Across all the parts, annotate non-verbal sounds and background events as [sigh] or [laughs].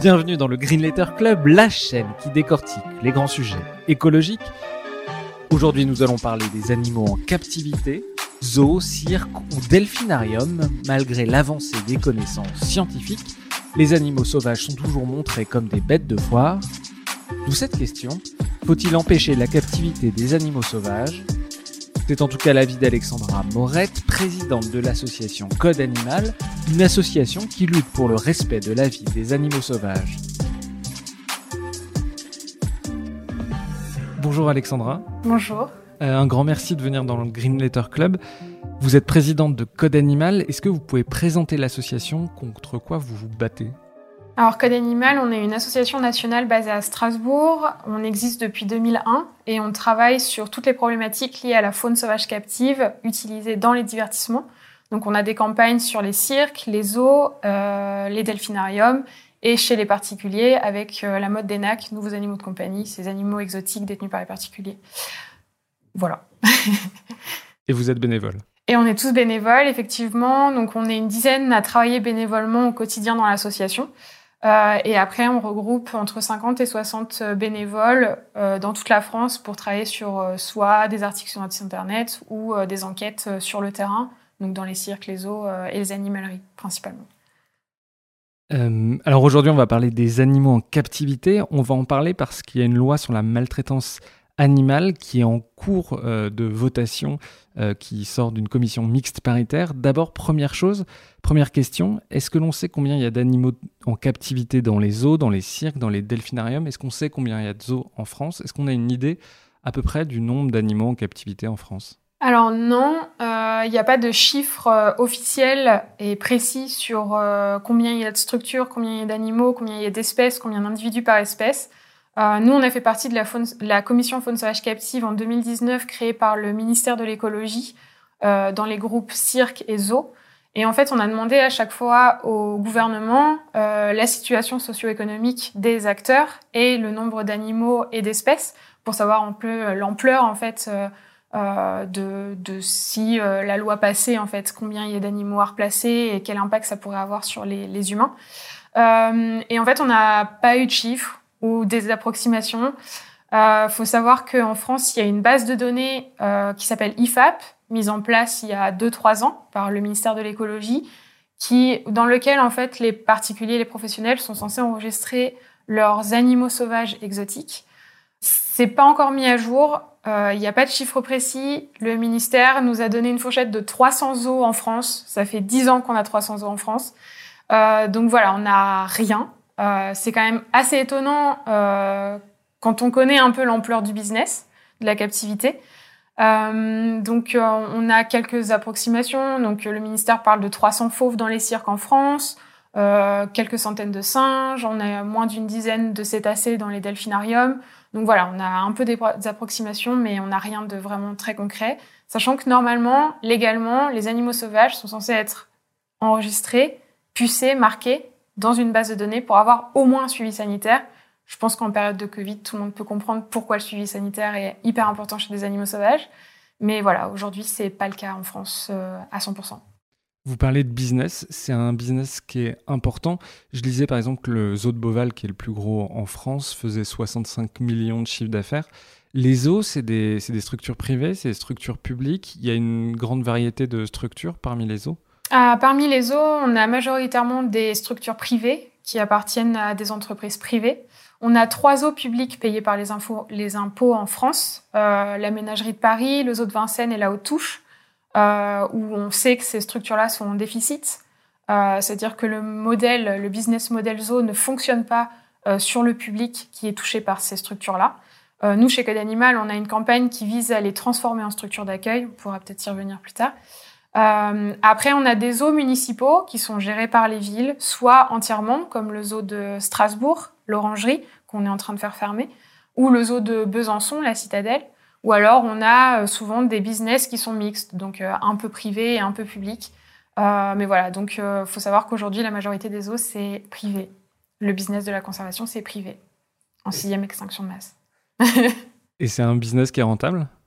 Bienvenue dans le Green Letter Club, la chaîne qui décortique les grands sujets écologiques. Aujourd'hui, nous allons parler des animaux en captivité, zoo, cirque ou delphinarium. Malgré l'avancée des connaissances scientifiques, les animaux sauvages sont toujours montrés comme des bêtes de foire. D'où cette question, faut-il empêcher la captivité des animaux sauvages c'est en tout cas l'avis d'Alexandra Morette, présidente de l'association Code Animal, une association qui lutte pour le respect de la vie des animaux sauvages. Bonjour Alexandra. Bonjour. Euh, un grand merci de venir dans le Green Letter Club. Vous êtes présidente de Code Animal. Est-ce que vous pouvez présenter l'association contre quoi vous vous battez? Alors Code Animal, on est une association nationale basée à Strasbourg. On existe depuis 2001 et on travaille sur toutes les problématiques liées à la faune sauvage captive utilisée dans les divertissements. Donc on a des campagnes sur les cirques, les zoos, euh, les delphinariums et chez les particuliers avec euh, la mode des NAC, nouveaux animaux de compagnie, ces animaux exotiques détenus par les particuliers. Voilà. [laughs] et vous êtes bénévole et on est tous bénévoles, effectivement. Donc, on est une dizaine à travailler bénévolement au quotidien dans l'association. Euh, et après, on regroupe entre 50 et 60 bénévoles euh, dans toute la France pour travailler sur euh, soit des articles sur notre site internet ou des enquêtes sur le terrain, donc dans les cirques, les zoos et les animaleries principalement. alors aujourd'hui, on va parler des animaux en captivité. On va en parler parce qu'il y a une loi sur la maltraitance animal qui est en cours euh, de votation, euh, qui sort d'une commission mixte paritaire. D'abord, première chose, première question, est-ce que l'on sait combien il y a d'animaux en captivité dans les zoos, dans les cirques, dans les delphinariums? Est-ce qu'on sait combien il y a de zoos en France? Est-ce qu'on a une idée à peu près du nombre d'animaux en captivité en France? Alors non, euh, il n'y a pas de chiffre officiel et précis sur combien il y a de structures, combien il y a d'animaux, combien il y a d'espèces, combien d'individus par espèce. Euh, nous, on a fait partie de la, la, commission faune sauvage captive en 2019, créée par le ministère de l'écologie euh, dans les groupes cirque et zoo. Et en fait, on a demandé à chaque fois au gouvernement euh, la situation socio-économique des acteurs et le nombre d'animaux et d'espèces pour savoir un peu l'ampleur en fait euh, de, de, si euh, la loi passait en fait combien il y a d'animaux à replacer et quel impact ça pourrait avoir sur les, les humains. Euh, et en fait, on n'a pas eu de chiffres ou des approximations. Il euh, faut savoir qu'en France, il y a une base de données euh, qui s'appelle IFAP, mise en place il y a 2-3 ans par le ministère de l'écologie, qui, dans lequel en fait les particuliers et les professionnels sont censés enregistrer leurs animaux sauvages exotiques. C'est pas encore mis à jour. Euh, il n'y a pas de chiffre précis. Le ministère nous a donné une fourchette de 300 zoos en France. Ça fait 10 ans qu'on a 300 zoos en France. Euh, donc voilà, on n'a rien. Euh, c'est quand même assez étonnant euh, quand on connaît un peu l'ampleur du business, de la captivité. Euh, donc on a quelques approximations. Donc le ministère parle de 300 fauves dans les cirques en France, quelques centaines de singes, on a moins d'une dizaine de cétacés dans les delphinariums. Donc voilà, on a un peu des, approximations, mais on n'a rien de vraiment très concret. Sachant que normalement, légalement, les animaux sauvages sont censés être enregistrés, pucés, marqués dans une base de données pour avoir au moins un suivi sanitaire. Je pense qu'en période de Covid, tout le monde peut comprendre pourquoi le suivi sanitaire est hyper important chez des animaux sauvages. Mais voilà, aujourd'hui, c'est pas le cas en France euh, à 100%. Vous parlez de business, c'est un business qui est important. Je disais par exemple que le zoo de Beauval, qui est le plus gros en France, faisait 65 millions de chiffres d'affaires. Les zoos, c'est des, des, structures privées, c'est des structures publiques. Il y a une grande variété de structures parmi les zoos ah, parmi les zoos, on a majoritairement des structures privées qui appartiennent à des entreprises privées. On a trois zoos publics payés par les, impôts en France, euh, la ménagerie de Paris, le zoo de Vincennes et la Haute-Touche, euh, où on sait que ces structures-là sont en déficit. Euh, c'est-à-dire que le modèle, le business model zoo ne fonctionne pas sur le public qui est touché par ces structures-là. nous, chez Code Animal, on a une campagne qui vise à les transformer en structures d'accueil. On pourra peut-être y revenir plus tard. Après, on a des zoos municipaux qui sont gérés par les villes, soit entièrement, comme le zoo de Strasbourg, l'Orangerie, qu'on est en train de faire fermer, ou le zoo de Besançon, la Citadelle. Ou alors, on a souvent des business qui sont mixtes, donc un peu privé et un peu public. mais voilà, donc il faut savoir qu'aujourd'hui, la majorité des zoos, c'est privé. Le business de la conservation, c'est privé, en sixième extinction de masse. [laughs] et c'est un business qui est rentable? euh,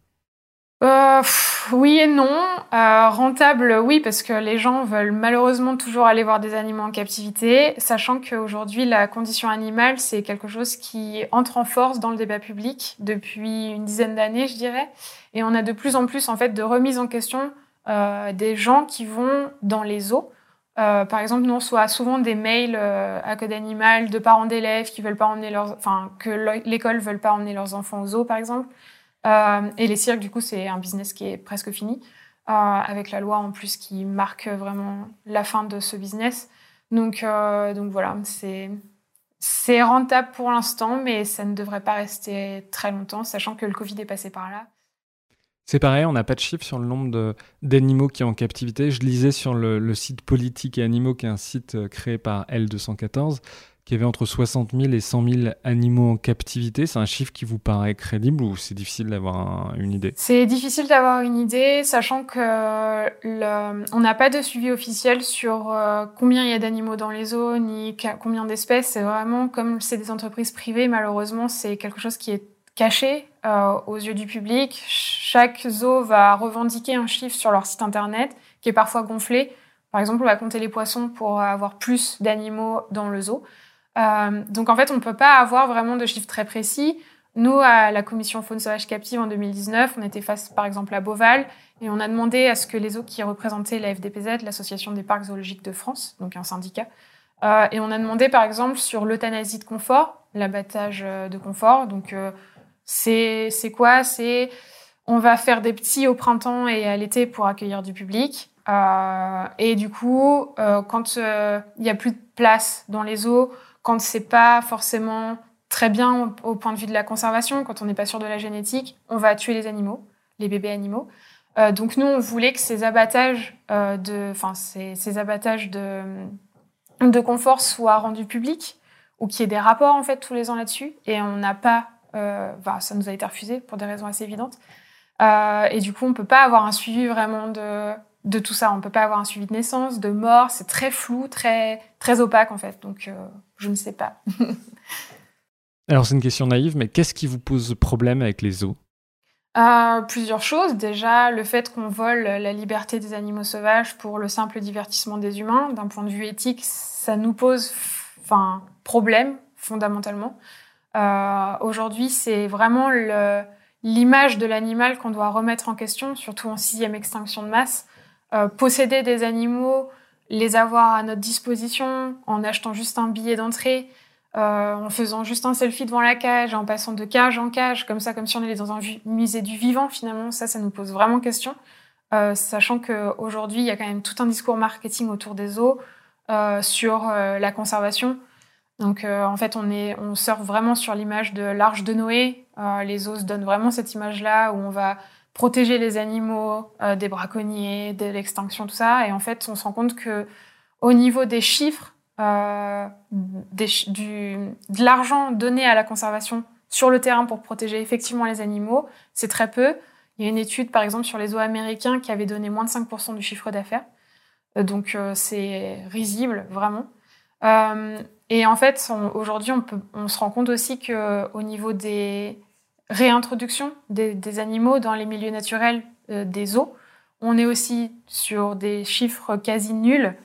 oui et non. Euh, rentable, oui, parce que les gens veulent malheureusement toujours aller voir des animaux en captivité, sachant qu'aujourd'hui, la condition animale, c'est quelque chose qui entre en force dans le débat public depuis une dizaine d'années, je dirais. Et on a de plus en plus, en fait, de remise en question euh, des gens qui vont dans les zoos. Euh, par exemple, nous on reçoit souvent des mails euh, à code animal de parents d'élèves qui veulent pas emmener leurs, enfin que l'école veulent pas emmener leurs enfants aux zoos, par exemple. Euh, et les cirques, du coup, c'est un business qui est presque fini, euh, avec la loi en plus qui marque vraiment la fin de ce business. Donc, euh, donc voilà, c'est rentable pour l'instant, mais ça ne devrait pas rester très longtemps, sachant que le Covid est passé par là. C'est pareil, on n'a pas de chiffre sur le nombre d'animaux qui sont en captivité. Je lisais sur le, site Politique et Animaux, qui est un site créé par L214, qu'il y avait entre 60 000 et 100 000 animaux en captivité. C'est un chiffre qui vous paraît crédible ou c'est difficile d'avoir une idée? C'est difficile d'avoir une idée, sachant que on n'a pas de suivi officiel sur euh, combien il y a d'animaux dans les zoos ni combien d'espèces. C'est vraiment comme c'est des entreprises privées, malheureusement, c'est quelque chose qui est caché euh, aux yeux du public. Chaque zoo va revendiquer un chiffre sur leur site internet qui est parfois gonflé. Par exemple, on va compter les poissons pour avoir plus d'animaux dans le zoo. Euh, donc en fait, on ne peut pas avoir vraiment de chiffres très précis. Nous, à la commission faune sauvage captive en 2019, on était face par exemple à Beauval et on a demandé à ce que les eaux qui représentaient la FDPZ, l'Association des parcs zoologiques de France, donc un syndicat, euh, et on a demandé par exemple sur l'euthanasie de confort, l'abattage euh, de confort. Donc euh, c'est quoi? C'est on va faire des petits au printemps et à l'été pour accueillir du public. Euh, et du coup, euh, quand il y a plus de place dans les eaux, quand c'est pas forcément très bien au, point de vue de la conservation, quand on n'est pas sûr de la génétique, on va tuer les animaux, les bébés animaux. Euh, donc nous, on voulait que ces abattages euh, de, enfin ces, ces, abattages de, de confort soient rendus publics ou qu'il y ait des rapports en fait tous les ans là-dessus. Et on n'a pas, enfin, ça nous a été refusé pour des raisons assez évidentes. Et du coup, on peut pas avoir un suivi vraiment de de tout ça. On peut pas avoir un suivi de naissance, de mort. C'est très flou, très très opaque en fait. Donc euh, je ne sais pas. [laughs] Alors c'est une question naïve, mais qu'est-ce qui vous pose problème avec les zoos euh, plusieurs choses. Déjà, le fait qu'on vole la liberté des animaux sauvages pour le simple divertissement des humains, d'un point de vue éthique, ça nous pose enfin, problème fondamentalement. Euh, Aujourd'hui, c'est vraiment l'image de l'animal qu'on doit remettre en question, surtout en sixième extinction de masse. Euh, posséder des animaux, les avoir à notre disposition en achetant juste un billet d'entrée, euh, en faisant juste un selfie devant la cage, en passant de cage en cage, comme ça, comme si on allait dans un musée du vivant, finalement, ça, ça nous pose vraiment question. Euh, sachant qu'aujourd'hui, il y a quand même tout un discours marketing autour des eaux euh, sur euh, la conservation. Donc, en fait, on, est, on surfe vraiment sur l'image de l'arche de Noé. les eaux se donnent vraiment cette image-là où on va protéger les animaux euh, des braconniers, de l'extinction, tout ça. Et en fait, on se rend compte que au niveau des chiffres, euh, du, de l'argent donné à la conservation sur le terrain pour protéger effectivement les animaux, c'est très peu. Il y a une étude, par exemple, sur les eaux américains qui avait donné moins de 5% du chiffre d'affaires. Euh, donc, c'est risible, vraiment. Et en fait, aujourd'hui, on, on, se rend compte aussi qu'au niveau des, réintroduction des, animaux dans les milieux naturels euh, des eaux. On est aussi sur des chiffres quasi nuls.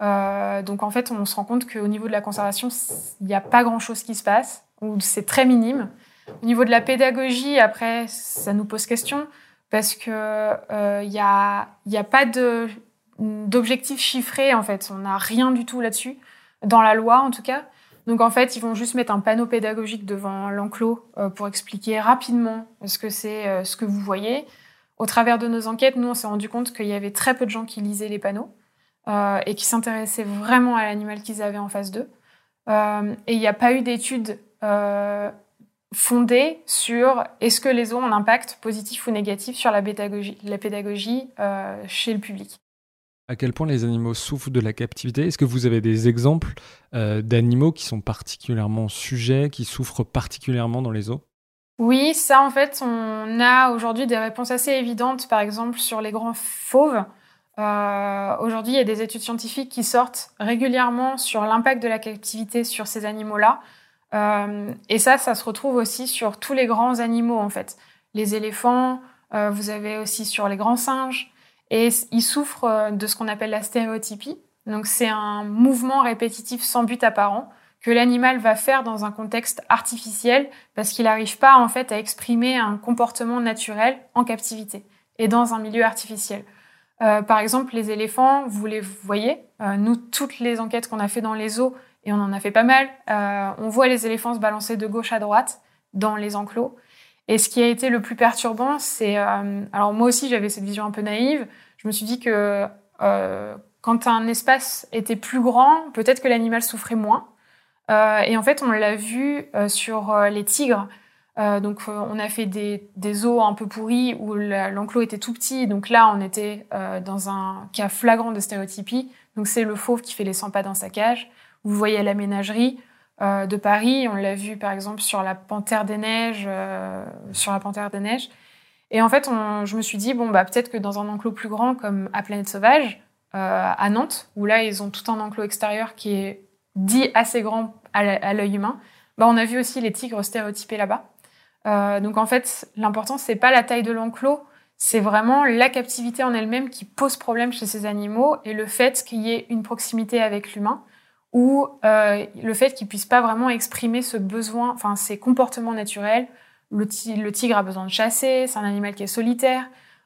Euh, donc en fait, on se rend compte qu'au niveau de la conservation, il n'y a pas grand-chose qui se passe, ou c'est très minime. Au niveau de la pédagogie, après, ça nous pose question, parce qu'il euh, n'y a, a pas d'objectif chiffré, en fait. On n'a rien du tout là-dessus, dans la loi en tout cas. Donc en fait, ils vont juste mettre un panneau pédagogique devant l'enclos euh, pour expliquer rapidement ce que c'est euh, ce que vous voyez. Au travers de nos enquêtes, nous on s'est rendu compte qu'il y avait très peu de gens qui lisaient les panneaux euh, et qui s'intéressaient vraiment à l'animal qu'ils avaient en face d'eux. Et il n'y a pas eu d'études fondées sur est-ce que les eaux ont un impact positif ou négatif sur la pédagogie chez le public. À quel point les animaux souffrent de la captivité? Est-ce que vous avez des exemples euh, d'animaux qui sont particulièrement sujets, qui souffrent particulièrement dans les eaux? Oui, ça en fait, on a aujourd'hui des réponses assez évidentes, par exemple sur les grands fauves. Euh, aujourd'hui, il y a des études scientifiques qui sortent régulièrement sur l'impact de la captivité sur ces animaux-là. Euh, et ça, ça se retrouve aussi sur tous les grands animaux en fait. Les éléphants, vous avez aussi sur les grands singes, et ils souffrent euh, de ce qu'on appelle la stéréotypie. Donc c'est un mouvement répétitif sans but apparent que l'animal va faire dans un contexte artificiel parce qu'il n'arrive pas en fait à exprimer un comportement naturel en captivité et dans un milieu artificiel. Euh, par exemple, les éléphants, vous les voyez, euh, nous, toutes les enquêtes qu'on a fait dans les eaux, et on en a fait pas mal, on voit les éléphants se balancer de gauche à droite dans les enclos. Et ce qui a été le plus perturbant, c'est... Euh, alors moi aussi, j'avais cette vision un peu naïve. Je me suis dit que euh, quand un espace était plus grand, peut-être que l'animal souffrait moins. Euh, et en fait, on l'a vu sur les tigres. Donc, on a fait des, des eaux un peu pourries où l'enclos était tout petit. Donc là, on était dans un cas flagrant de stéréotypie. Donc, c'est le fauve qui fait les 100 pas dans sa cage. Vous voyez à la ménagerie, euh, de Paris. On l'a vu par exemple sur la Panthère des Neiges, euh, sur la Panthère des Neiges. Et en fait, je me suis dit bon bah peut-être que dans un enclos plus grand comme à Planète Sauvage euh, à Nantes, où là ils ont tout un enclos extérieur qui est dit assez grand à l'œil humain, bah on a vu aussi les tigres stéréotypés là-bas. donc en fait, l'important c'est pas la taille de l'enclos, c'est vraiment la captivité en elle-même qui pose problème chez ces animaux et le fait qu'il y ait une proximité avec l'humain ou euh, le fait qu'il puisse pas vraiment exprimer ce besoin, enfin ses comportements naturels. Le, le tigre a besoin de chasser, c'est un animal qui est solitaire.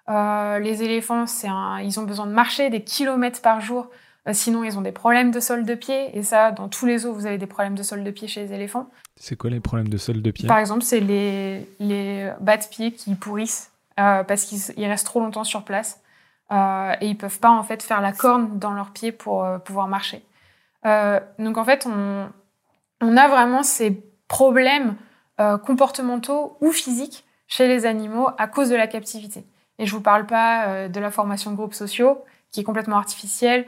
Euh, les éléphants, un, ils ont besoin de marcher des kilomètres par jour, euh, sinon ils ont des problèmes de sol de pied. Et ça, dans tous les eaux, vous avez des problèmes de sol de pied chez les éléphants. C'est quoi les problèmes de sol de pied? Par exemple, c'est les, les bas de pied qui pourrissent parce qu'ils restent trop longtemps sur place et ils peuvent pas en fait faire la corne dans leurs pieds pour pouvoir marcher. Euh, donc en fait, on, a vraiment ces problèmes euh, comportementaux ou physiques chez les animaux à cause de la captivité. Et je vous parle pas euh, de la formation de groupes sociaux, qui est complètement artificielle.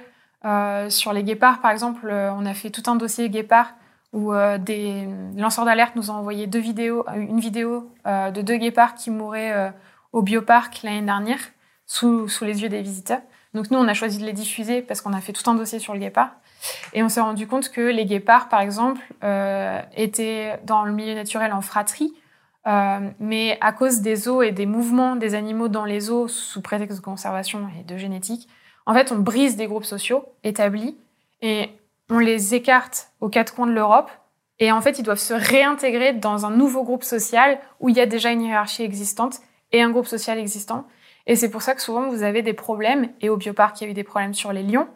Sur les guépards, par exemple, on a fait tout un dossier guépard où des lanceurs d'alerte nous ont envoyé deux vidéos, une vidéo de deux guépards qui mouraient au bioparc l'année dernière, sous, sous les yeux des visiteurs. Donc nous, on a choisi de les diffuser parce qu'on a fait tout un dossier sur le guépard. Et on s'est rendu compte que les guépards, par exemple, euh, étaient dans le milieu naturel en fratrie, euh, mais à cause des eaux et des mouvements des animaux dans les eaux sous prétexte de conservation et de génétique, en fait, on brise des groupes sociaux établis et on les écarte aux quatre coins de l'Europe. Et en fait, ils doivent se réintégrer dans un nouveau groupe social où il y a déjà une hiérarchie existante et un groupe social existant. Et c'est pour ça que souvent vous avez des problèmes. Et au bioparc, il y a eu des problèmes sur les lions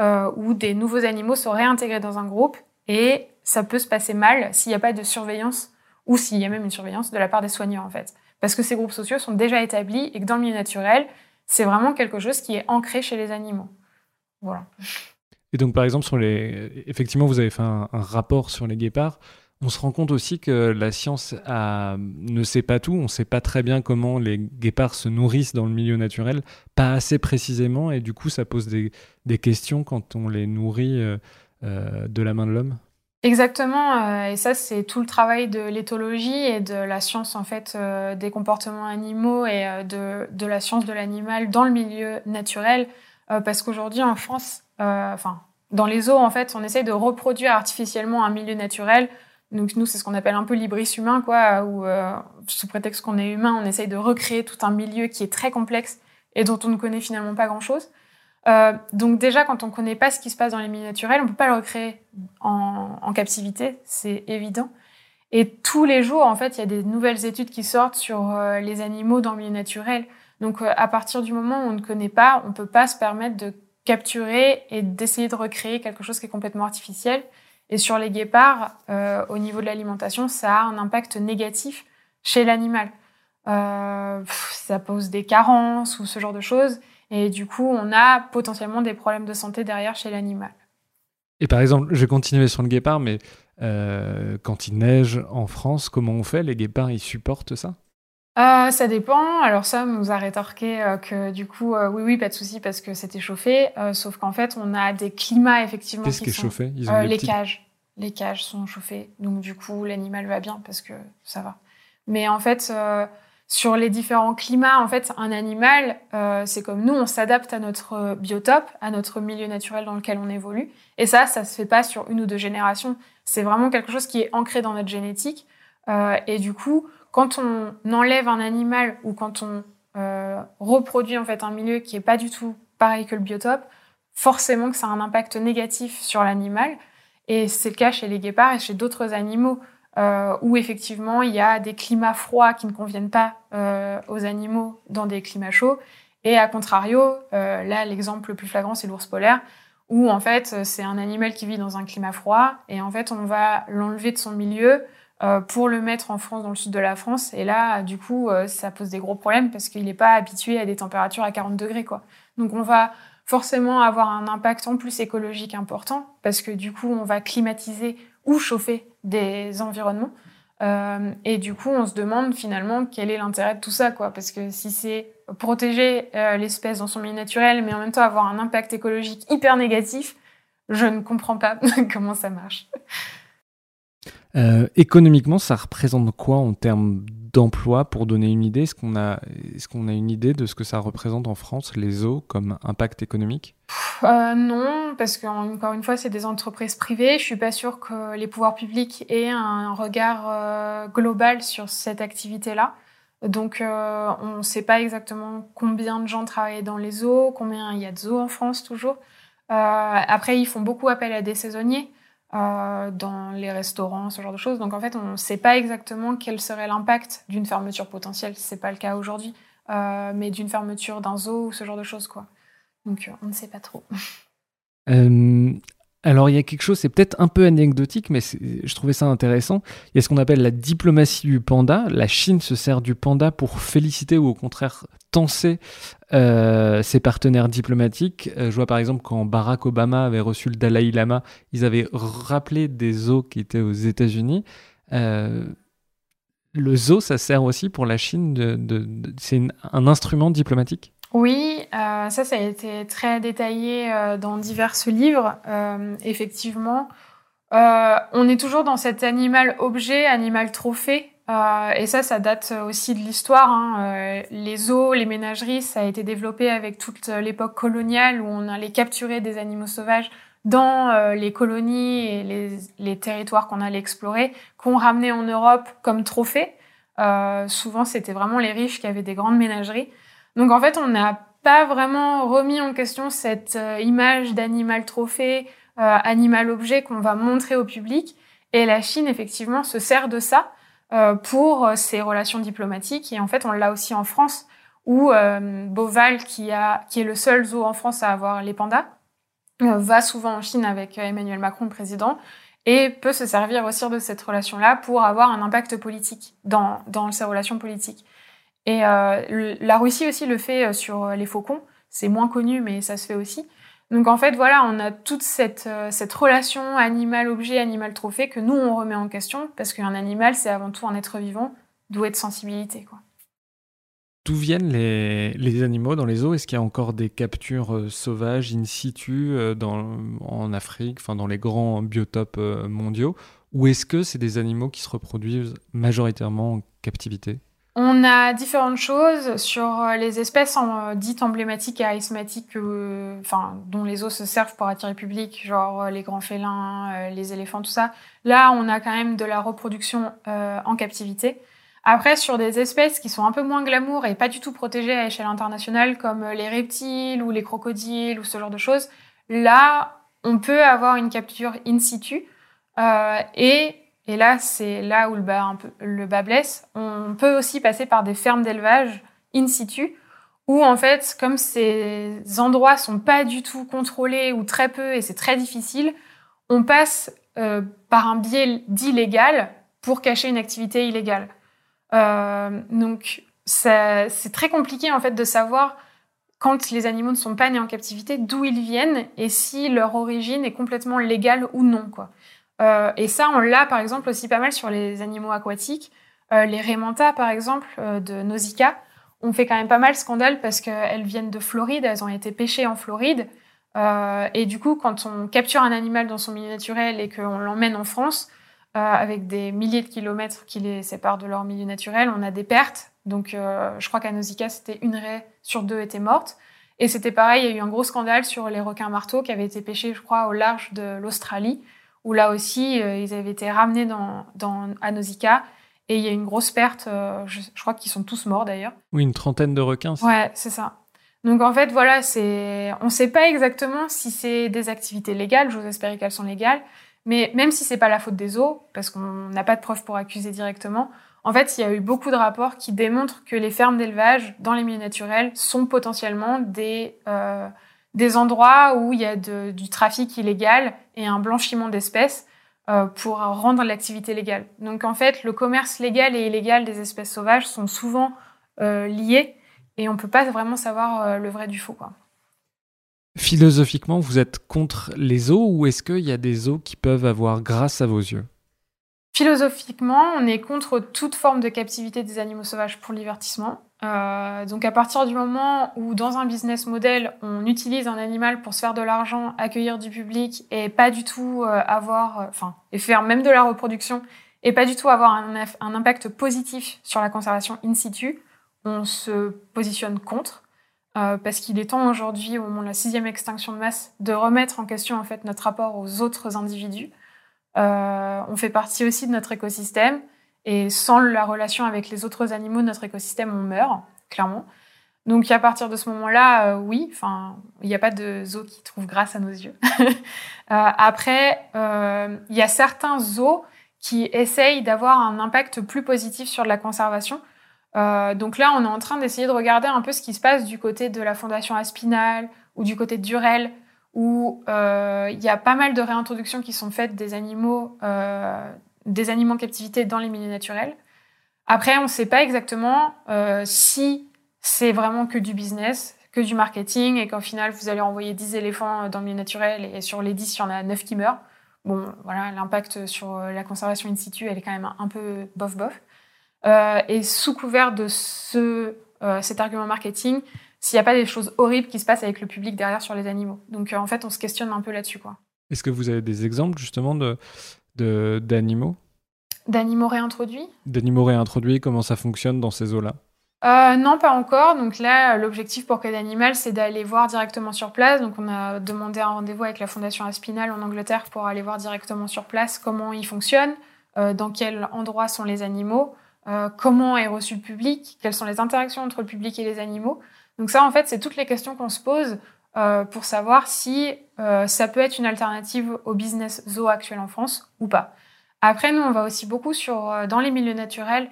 euh, où des nouveaux animaux sont réintégrés dans un groupe et ça peut se passer mal s'il n'y a pas de surveillance ou s'il y a même une surveillance de la part des soignants en fait. Parce que ces groupes sociaux sont déjà établis et que dans le milieu naturel, c'est vraiment quelque chose qui est ancré chez les animaux. Voilà. Et donc par exemple, sur les... effectivement, vous avez fait un, un rapport sur les guépards. On se rend compte aussi que la science ne sait pas tout, on ne sait pas très bien comment les guépards se nourrissent dans le milieu naturel, pas assez précisément, et du coup ça pose des, questions quand on les nourrit euh, euh, de la main de l'homme. Exactement, euh, et ça c'est tout le travail de l'éthologie et de la science en fait des comportements animaux et de, de, la science de l'animal dans le milieu naturel, parce qu'aujourd'hui en France, enfin dans les eaux en fait, on essaye de reproduire artificiellement un milieu naturel donc nous, c'est ce qu'on appelle un peu l'hybris humain, quoi, où euh, sous prétexte qu'on est humain, on essaye de recréer tout un milieu qui est très complexe et dont on ne connaît finalement pas grand-chose. Euh, donc déjà, quand on ne connaît pas ce qui se passe dans les milieux naturels, on ne peut pas le recréer en, captivité, c'est évident. Et tous les jours, en fait, il y a des nouvelles études qui sortent sur euh, les animaux dans le milieu naturel. Donc euh, à partir du moment où on ne connaît pas, on ne peut pas se permettre de capturer et d'essayer de recréer quelque chose qui est complètement artificiel. Et sur les guépards, euh, au niveau de l'alimentation, ça a un impact négatif chez l'animal. Euh, ça pose des carences ou ce genre de choses. Et du coup, on a potentiellement des problèmes de santé derrière chez l'animal. Et par exemple, je vais continuer sur le guépard, mais euh, quand il neige en France, comment on fait? Les guépards, ils supportent ça? Euh, ça dépend. Alors ça, on nous a rétorqué euh, que du coup, euh, oui, oui, pas de souci parce que c'était chauffé. sauf qu'en fait, on a des climats effectivement. Qu'est-ce qui, est chauffé? Les cages. Les cages sont chauffées. Donc du coup, l'animal va bien parce que ça va. Mais en fait, sur les différents climats, en fait, un animal, c'est comme nous, on s'adapte à notre biotope, à notre milieu naturel dans lequel on évolue. Et ça, ça se fait pas sur une ou deux générations. C'est vraiment quelque chose qui est ancré dans notre génétique. et du coup, quand on enlève un animal ou quand on euh, reproduit en fait un milieu qui est pas du tout pareil que le biotope, forcément que ça a un impact négatif sur l'animal. Et c'est le cas chez les guépards et chez d'autres animaux euh, où effectivement il y a des climats froids qui ne conviennent pas euh, aux animaux dans des climats chauds. Et à contrario, là l'exemple le plus flagrant c'est l'ours polaire où en fait c'est un animal qui vit dans un climat froid et en fait on va l'enlever de son milieu pour le mettre en France, dans le sud de la France. Et là, du coup, euh, ça pose des gros problèmes parce qu'il n'est pas habitué à des températures à 40 degrés. Quoi. Donc on va forcément avoir un impact en plus écologique important parce que du coup, on va climatiser ou chauffer des environnements. Euh, et du coup, on se demande finalement quel est l'intérêt de tout ça, quoi. Parce que si c'est protéger l'espèce dans son milieu naturel, mais en même temps avoir un impact écologique hyper négatif, je ne comprends pas [laughs] comment ça marche. Euh, économiquement, ça représente quoi en termes d'emploi Pour donner une idée, est-ce qu'on a, une idée de ce que ça représente en France, les eaux, comme impact économique? Euh, Non, parce qu'encore une fois, c'est des entreprises privées. Je suis pas sûre que les pouvoirs publics aient un regard euh, global sur cette activité-là. Donc, on ne sait pas exactement combien de gens travaillent dans les eaux, combien il y a de zoos en France toujours. après, ils font beaucoup appel à des saisonniers. Euh, dans les restaurants, ce genre de choses. Donc en fait, on ne sait pas exactement quel serait l'impact d'une fermeture potentielle. C'est pas le cas aujourd'hui, euh, mais d'une fermeture d'un zoo ou ce genre de choses. Donc euh, on ne sait pas trop. Alors il y a quelque chose, c'est peut-être un peu anecdotique, mais je trouvais ça intéressant. Il y a ce qu'on appelle la diplomatie du panda. La Chine se sert du panda pour féliciter ou au contraire tenser euh, ses partenaires diplomatiques. Euh, je vois par exemple quand Barack Obama avait reçu le Dalai Lama, ils avaient rappelé des zoos qui étaient aux États-Unis. Euh, le zoo, ça sert aussi pour la Chine, de, c'est un instrument diplomatique? Oui, euh, ça, ça a été très détaillé euh, dans divers livres. Euh, effectivement, on est toujours dans cet animal-objet, animal-trophée. et ça, ça date aussi de l'histoire. Hein. les zoos, les ménageries, ça a été développé avec toute l'époque coloniale où on allait capturer des animaux sauvages dans les colonies et les, les territoires qu'on allait explorer, qu'on ramenait en Europe comme trophée. souvent, c'était vraiment les riches qui avaient des grandes ménageries. Donc en fait, on n'a pas vraiment remis en question cette euh, image d'animal trophée, euh, animal objet qu'on va montrer au public. Et la Chine, effectivement, se sert de ça euh, pour ses relations diplomatiques. Et en fait, on l'a aussi en France, où Beauval, qui, a, qui est le seul zoo en France à avoir les pandas, va souvent en Chine avec Emmanuel Macron, le président, et peut se servir aussi de cette relation-là pour avoir un impact politique dans, dans ses relations politiques. Et euh, la Russie aussi le fait euh, sur euh, les faucons. C'est moins connu, mais ça se fait aussi. Donc en fait, voilà, on a toute cette, relation animal-objet, animal-trophée que nous, on remet en question, parce qu'un animal, c'est avant tout un être vivant, doué de sensibilité. D'où viennent les, animaux dans les zoos Est-ce qu'il y a encore des captures sauvages in situ en Afrique, dans les grands biotopes mondiaux? Ou est-ce que c'est des animaux qui se reproduisent majoritairement en captivité? On a différentes choses sur euh, les espèces en, euh, dites emblématiques et charismatiques, euh, enfin, dont les os se servent pour attirer public, genre les grands félins, les éléphants, tout ça. Là, on a quand même de la reproduction en captivité. Après, sur des espèces qui sont un peu moins glamour et pas du tout protégées à échelle internationale, comme les reptiles ou les crocodiles ou ce genre de choses, là, on peut avoir une capture in situ. et et là, c'est là où le bas, blesse. On peut aussi passer par des fermes d'élevage in situ, où en fait, comme ces endroits sont pas du tout contrôlés ou très peu, et c'est très difficile, on passe euh, par un biais d'illégal pour cacher une activité illégale. Euh, donc, c'est très compliqué en fait de savoir quand les animaux ne sont pas nés en captivité, d'où ils viennent et si leur origine est complètement légale ou non. Euh, et ça, on l'a par exemple aussi pas mal sur les animaux aquatiques. les Raymanta, par exemple, de Nausicaa, ont fait quand même pas mal scandale parce qu'elles viennent de Floride, elles ont été pêchées en Floride. et du coup, quand on capture un animal dans son milieu naturel et qu'on l'emmène en France, avec des milliers de kilomètres qui les séparent de leur milieu naturel, on a des pertes. Donc, je crois qu'à Nausicaa, c'était une raie sur deux était morte. Et c'était pareil, il y a eu un gros scandale sur les requins marteaux qui avaient été pêchés, je crois, au large de l'Australie, où là aussi, euh, ils avaient été ramenés dans, dans, à Nausicaa. Et il y a une grosse perte, euh, je, crois qu'ils sont tous morts d'ailleurs. Oui, une trentaine de requins. Ouais, c'est ça. Donc en fait, voilà, c'est, on ne sait pas exactement si c'est des activités légales. J'ose espérer qu'elles sont légales, mais même si c'est pas la faute des eaux, parce qu'on n'a pas de preuves pour accuser directement, en fait, il y a eu beaucoup de rapports qui démontrent que les fermes d'élevage dans les milieux naturels sont potentiellement des, euh, des endroits où il y a du trafic illégal et un blanchiment d'espèces euh, pour rendre l'activité légale. Donc en fait, le commerce légal et illégal des espèces sauvages sont souvent euh, liés et on ne peut pas vraiment savoir le vrai du faux. Quoi. Philosophiquement, vous êtes contre les eaux ou est-ce qu'il y a des eaux qui peuvent avoir grâce à vos yeux? Philosophiquement, on est contre toute forme de captivité des animaux sauvages pour le divertissement. Euh, donc à partir du moment où dans un business model, on utilise un animal pour se faire de l'argent, accueillir du public et pas du tout euh, avoir, euh, enfin, et faire même de la reproduction et pas du tout avoir un, impact positif sur la conservation in situ, on se positionne contre. parce qu'il est temps aujourd'hui, au moment de la sixième extinction de masse, de remettre en question en fait notre rapport aux autres individus. On fait partie aussi de notre écosystème. Et sans la relation avec les autres animaux de notre écosystème, on meurt, clairement. Donc à partir de ce moment-là, euh, oui, il n'y a pas de zoos qui trouvent grâce à nos yeux. [laughs] Euh, après, il y a certains zoos qui essayent d'avoir un impact plus positif sur la conservation. donc là, on est en train d'essayer de regarder un peu ce qui se passe du côté de la Fondation Aspinal ou du côté de Durel, où euh, il y a pas mal de réintroductions qui sont faites des animaux, euh, des animaux en captivité dans les milieux naturels. Après, on ne sait pas exactement euh, si c'est vraiment que du business, que du marketing, et qu'au final, vous allez envoyer 10 éléphants dans le milieu naturel, et sur les 10, il y en a 9 qui meurent. Bon, voilà, l'impact sur la conservation in situ, elle est quand même un peu bof-bof. et sous couvert de ce, cet argument marketing, s'il n'y a pas des choses horribles qui se passent avec le public derrière sur les animaux. Donc euh, en fait, on se questionne un peu là-dessus. Est-ce que vous avez des exemples justement de, d'animaux? D'animaux réintroduits? D'animaux réintroduits, comment ça fonctionne dans ces eaux-là? Euh, non, pas encore. Donc là, l'objectif pour Code Animal, c'est d'aller voir directement sur place. Donc on a demandé un rendez-vous avec la Fondation Aspinal en Angleterre pour aller voir directement sur place comment ils fonctionnent, euh, dans quel endroit sont les animaux, comment est reçu le public, quelles sont les interactions entre le public et les animaux. Donc ça, en fait, c'est toutes les questions qu'on se pose euh, pour savoir si euh, ça peut être une alternative au business zoo actuel en France ou pas. Après, nous, on va aussi beaucoup sur, euh, dans les milieux naturels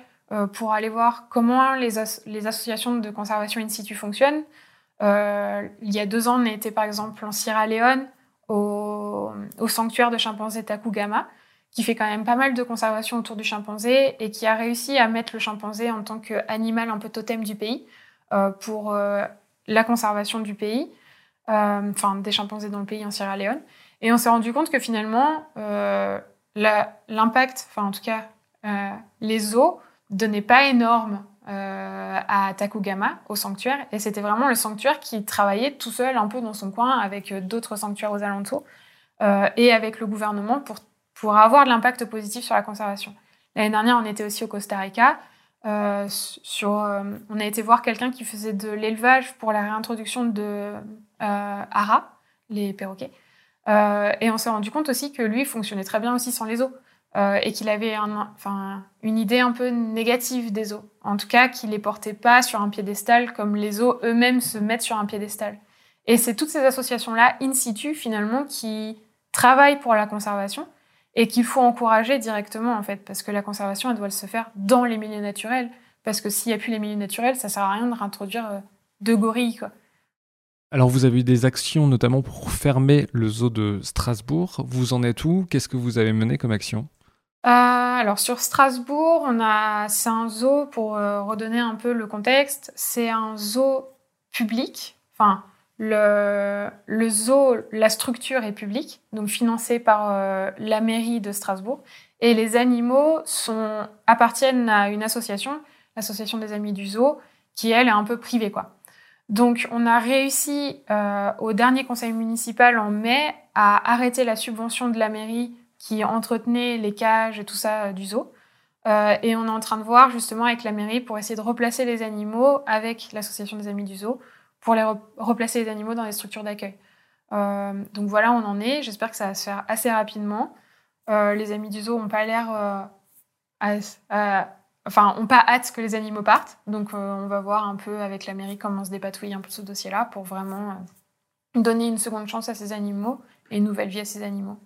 pour aller voir comment les, associations de conservation in situ fonctionnent. il y a deux ans, on était par exemple en Sierra Leone au, au sanctuaire de chimpanzés Takugama, qui fait quand même pas mal de conservation autour du chimpanzé et qui a réussi à mettre le chimpanzé en tant qu'animal un peu totem du pays. Euh, pour euh, la conservation du pays, euh, enfin des chimpanzés dans le pays en Sierra Leone. Et on s'est rendu compte que finalement, l'impact, enfin en tout cas, les eaux donnaient pas énorme à Takugama, au sanctuaire. Et c'était vraiment le sanctuaire qui travaillait tout seul un peu dans son coin avec d'autres sanctuaires aux alentours et avec le gouvernement pour, pour avoir de l'impact positif sur la conservation. L'année dernière, on était aussi au Costa Rica euh, sur, euh, on a été voir quelqu'un qui faisait de l'élevage pour la réintroduction de euh, haras, les perroquets. et on s'est rendu compte aussi que lui fonctionnait très bien aussi sans les eaux. et qu'il avait un, enfin, une idée un peu négative des eaux. En tout cas, qu'il les portait pas sur un piédestal comme les eaux eux-mêmes se mettent sur un piédestal. Et c'est toutes ces associations-là, in situ, finalement, qui travaillent pour la conservation et qu'il faut encourager directement en fait, parce que la conservation elle doit se faire dans les milieux naturels, parce que s'il n'y a plus les milieux naturels, ça sert à rien de réintroduire euh, de gorilles quoi. Alors vous avez eu des actions notamment pour fermer le zoo de Strasbourg. Vous en êtes où? Qu'est-ce que vous avez mené comme action? Euh, alors sur Strasbourg, on a, c'est un zoo pour euh, redonner un peu le contexte. C'est un zoo public, enfin le, le zoo, la structure est publique, donc financée par euh, la mairie de Strasbourg, et les animaux sont, appartiennent à une association, l'association des amis du zoo, qui elle est un peu privée quoi. Donc on a réussi euh, au dernier conseil municipal en mai à arrêter la subvention de la mairie qui entretenait les cages et tout ça euh, du zoo. Euh, et on est en train de voir justement avec la mairie pour essayer de replacer les animaux avec l'association des amis du zoo pour les replacer les animaux dans les structures d'accueil. Euh, donc voilà, on en est. J'espère que ça va se faire assez rapidement. les amis du zoo n'ont pas l'air enfin, on pas hâte que les animaux partent. Donc, on va voir un peu avec la mairie comment on se dépatouille un peu ce dossier-là pour vraiment donner une seconde chance à ces animaux et une nouvelle vie à ces animaux.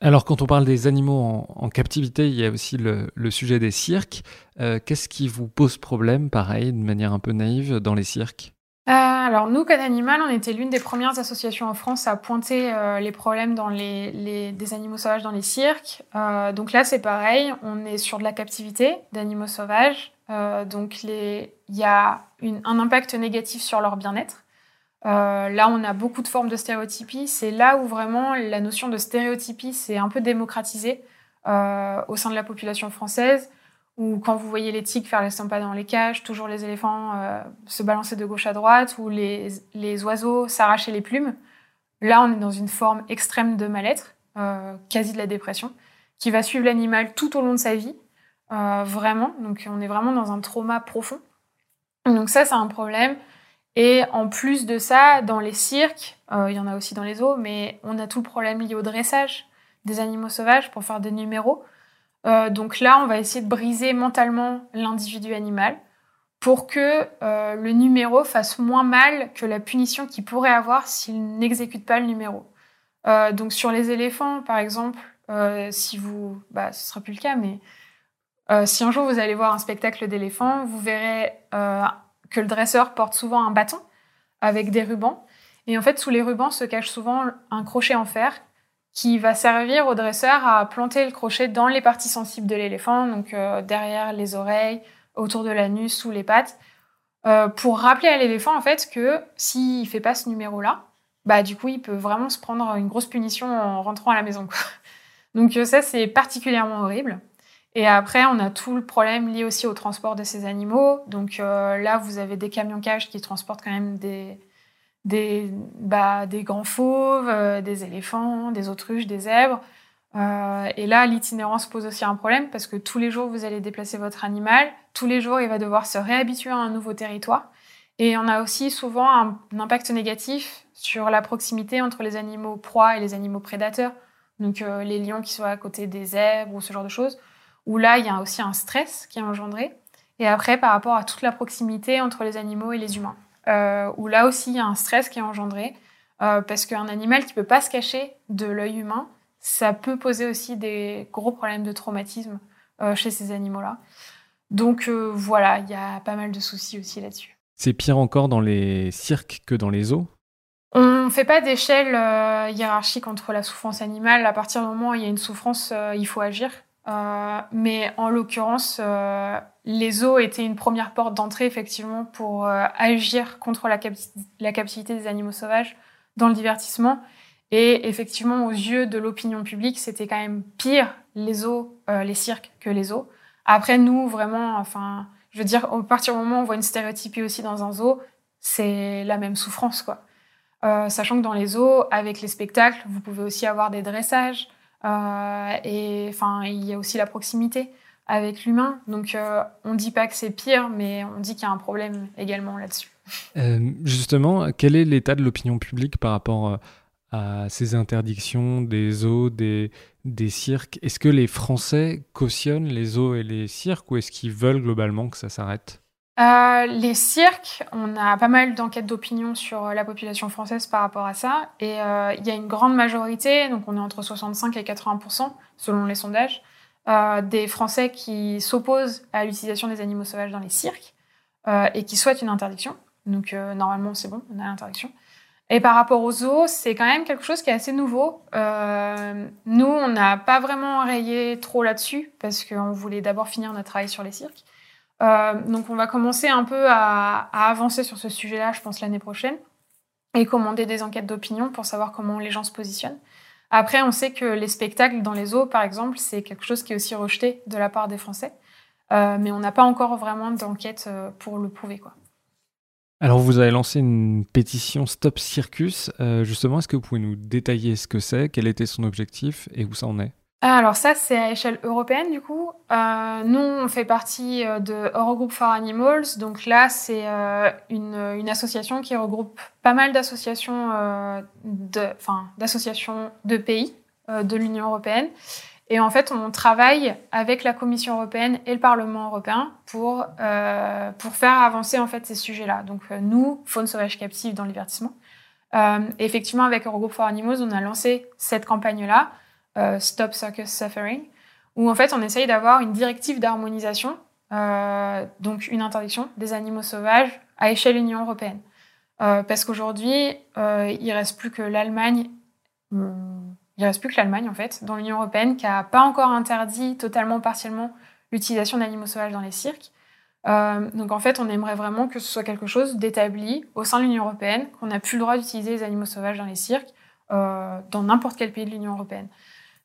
Alors, quand on parle des animaux en, captivité, il y a aussi le, sujet des cirques. Euh, qu'est-ce qui vous pose problème, pareil, de manière un peu naïve, dans les cirques? Euh, alors nous, Code Animal, on était l'une des premières associations en France à pointer euh, les problèmes dans les, des animaux sauvages dans les cirques. donc là, c'est pareil, on est sur de la captivité d'animaux sauvages. donc il y a un impact négatif sur leur bien-être. Euh, là, on a beaucoup de formes de stéréotypie. C'est là où vraiment la notion de stéréotypie s'est un peu démocratisée euh, au sein de la population française. Ou quand vous voyez les tigres faire les stampas dans les cages, toujours les éléphants euh, se balancer de gauche à droite, ou les, les oiseaux s'arracher les plumes. Là, on est dans une forme extrême de mal-être, quasi de la dépression, qui va suivre l'animal tout au long de sa vie, vraiment. Donc, on est vraiment dans un trauma profond. Donc ça, c'est un problème. Et en plus de ça, dans les cirques, euh, il y en a aussi dans les zoos, mais on a tout le problème lié au dressage des animaux sauvages pour faire des numéros. Euh, donc là, on va essayer de briser mentalement l'individu animal pour que euh, le numéro fasse moins mal que la punition qu'il pourrait avoir s'il n'exécute pas le numéro. donc sur les éléphants, par exemple, si vous, bah, ce sera plus le cas, mais si un jour vous allez voir un spectacle d'éléphants, vous verrez que le dresseur porte souvent un bâton avec des rubans. Et en fait, sous les rubans se cache souvent un crochet en fer qui va servir au dresseur à planter le crochet dans les parties sensibles de l'éléphant, donc euh, derrière les oreilles, autour de l'anus, sous les pattes, euh, pour rappeler à l'éléphant en fait que s'il fait pas ce numéro-là, bah du coup il peut vraiment se prendre une grosse punition en rentrant à la maison. Donc euh, ça c'est particulièrement horrible. Et après, on a tout le problème lié aussi au transport de ces animaux. Donc euh, là, vous avez des camions-cages qui transportent quand même des, des, bah, des grands fauves, euh, des éléphants, des autruches, des zèbres. Euh, et là, l'itinérance pose aussi un problème parce que tous les jours, vous allez déplacer votre animal. Tous les jours, il va devoir se réhabituer à un nouveau territoire. Et on a aussi souvent un, impact négatif sur la proximité entre les animaux proies et les animaux prédateurs. Donc les lions qui sont à côté des zèbres ou ce genre de choses où là, il y a aussi un stress qui est engendré. Et après, par rapport à toute la proximité entre les animaux et les humains, euh, où là aussi, il y a un stress qui est engendré, euh, parce qu'un animal qui peut pas se cacher de l'œil humain, ça peut poser aussi des gros problèmes de traumatisme euh, chez ces animaux-là. Donc voilà, il y a pas mal de soucis aussi là-dessus. C'est pire encore dans les cirques que dans les zoos on ne fait pas d'échelle hiérarchique entre la souffrance animale. À partir du moment où il y a une souffrance, il faut agir. Euh, mais en l'occurrence, euh, les zoos étaient une première porte d'entrée effectivement pour euh, agir contre la, capacité des animaux sauvages dans le divertissement. Et effectivement, aux yeux de l'opinion publique, c'était quand même pire les zoos, les cirques que les zoos. Après, nous, vraiment, enfin, je veux dire, à partir du moment où on voit une stéréotypie aussi dans un zoo, c'est la même souffrance, quoi. sachant que dans les zoos, avec les spectacles, vous pouvez aussi avoir des dressages, euh, et enfin, il y a aussi la proximité avec l'humain. Donc, euh, on ne dit pas que c'est pire, mais on dit qu'il y a un problème également là-dessus. Euh, justement, quel est l'état de l'opinion publique par rapport à ces interdictions des zoos, des, des cirques? Est-ce que les Français cautionnent les zoos et les cirques ou est-ce qu'ils veulent globalement que ça s'arrête? Euh, les cirques, on a pas mal d'enquêtes d'opinion sur la population française par rapport à ça. Et euh, il y a une grande majorité, donc on est entre 65 et 80% selon les sondages, euh, des Français qui s'opposent à l'utilisation des animaux sauvages dans les cirques et qui souhaitent une interdiction. Donc normalement, c'est bon, on a l'interdiction. Et par rapport aux zoos, c'est quand même quelque chose qui est assez nouveau. nous, on n'a pas vraiment rayé trop là-dessus parce qu'on voulait d'abord finir notre travail sur les cirques. Euh, donc on va commencer un peu à, avancer sur ce sujet-là, je pense, l'année prochaine. et commander des enquêtes d'opinion pour savoir comment les gens se positionnent. Après, on sait que les spectacles dans les zoos, par exemple, c'est quelque chose qui est aussi rejeté de la part des Français. Euh, mais on n'a pas encore vraiment d'enquête euh, pour le prouver. Quoi. Alors, vous avez lancé une pétition Stop Circus. Justement, est-ce que vous pouvez nous détailler ce que c'est, quel était son objectif? Et où ça en est? Alors ça, c'est à échelle européenne du coup. Euh, nous, on fait partie euh, de Eurogroup for Animals. Donc là, c'est euh, une, association qui regroupe pas mal d'associations de, d'associations de pays de l'Union européenne. Et en fait, on travaille avec la Commission européenne et le Parlement européen pour, pour faire avancer en fait ces sujets-là. Donc nous, faune sauvage captive dans le divertissement. effectivement, avec Eurogroup for Animals, on a lancé cette campagne-là euh, Stop Circus Suffering, où en fait on essaye d'avoir une directive d'harmonisation, euh, donc une interdiction des animaux sauvages à échelle Union européenne. Euh, parce qu'aujourd'hui, il reste plus que l'Allemagne, il reste plus que l'Allemagne en fait, dans l'Union européenne, qui n'a pas encore interdit totalement, partiellement l'utilisation d'animaux sauvages dans les cirques. donc en fait, on aimerait vraiment que ce soit quelque chose d'établi au sein de l'Union européenne, qu'on n'a plus le droit d'utiliser les animaux sauvages dans les cirques, dans n'importe quel pays de l'Union européenne.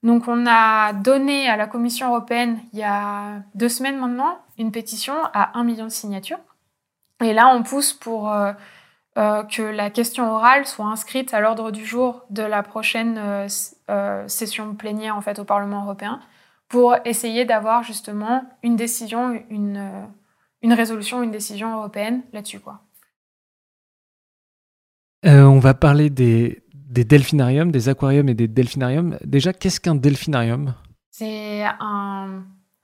Donc on a donné à la Commission européenne il y a deux semaines maintenant une pétition à un million de signatures. Et là, on pousse pour euh, euh, que la question orale soit inscrite à l'ordre du jour de la prochaine euh, session plénière en fait au Parlement européen pour essayer d'avoir justement une décision, une, résolution, une décision européenne là-dessus on va parler des, des delphinariums, des aquariums et des delphinariums. Déjà, qu'est-ce qu'un delphinarium? C'est un,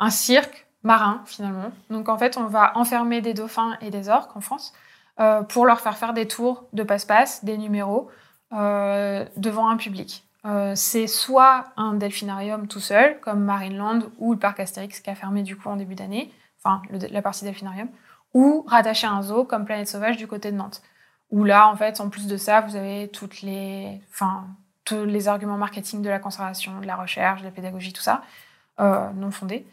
cirque marin, finalement. Donc, en fait, on va enfermer des dauphins et des orques en France euh, pour leur faire faire des tours de passe-passe, des numéros, euh, devant un public. Euh, c'est soit un delphinarium tout seul, comme Marineland ou le parc Astérix qui a fermé du coup en début d'année, enfin la partie delphinarium, ou rattaché à un zoo comme Planète Sauvage du côté de Nantes. Où là, en fait, en plus de ça, vous avez toutes les, enfin, tous les arguments marketing de la conservation, de la recherche, de la pédagogie, tout ça, euh, non fondés.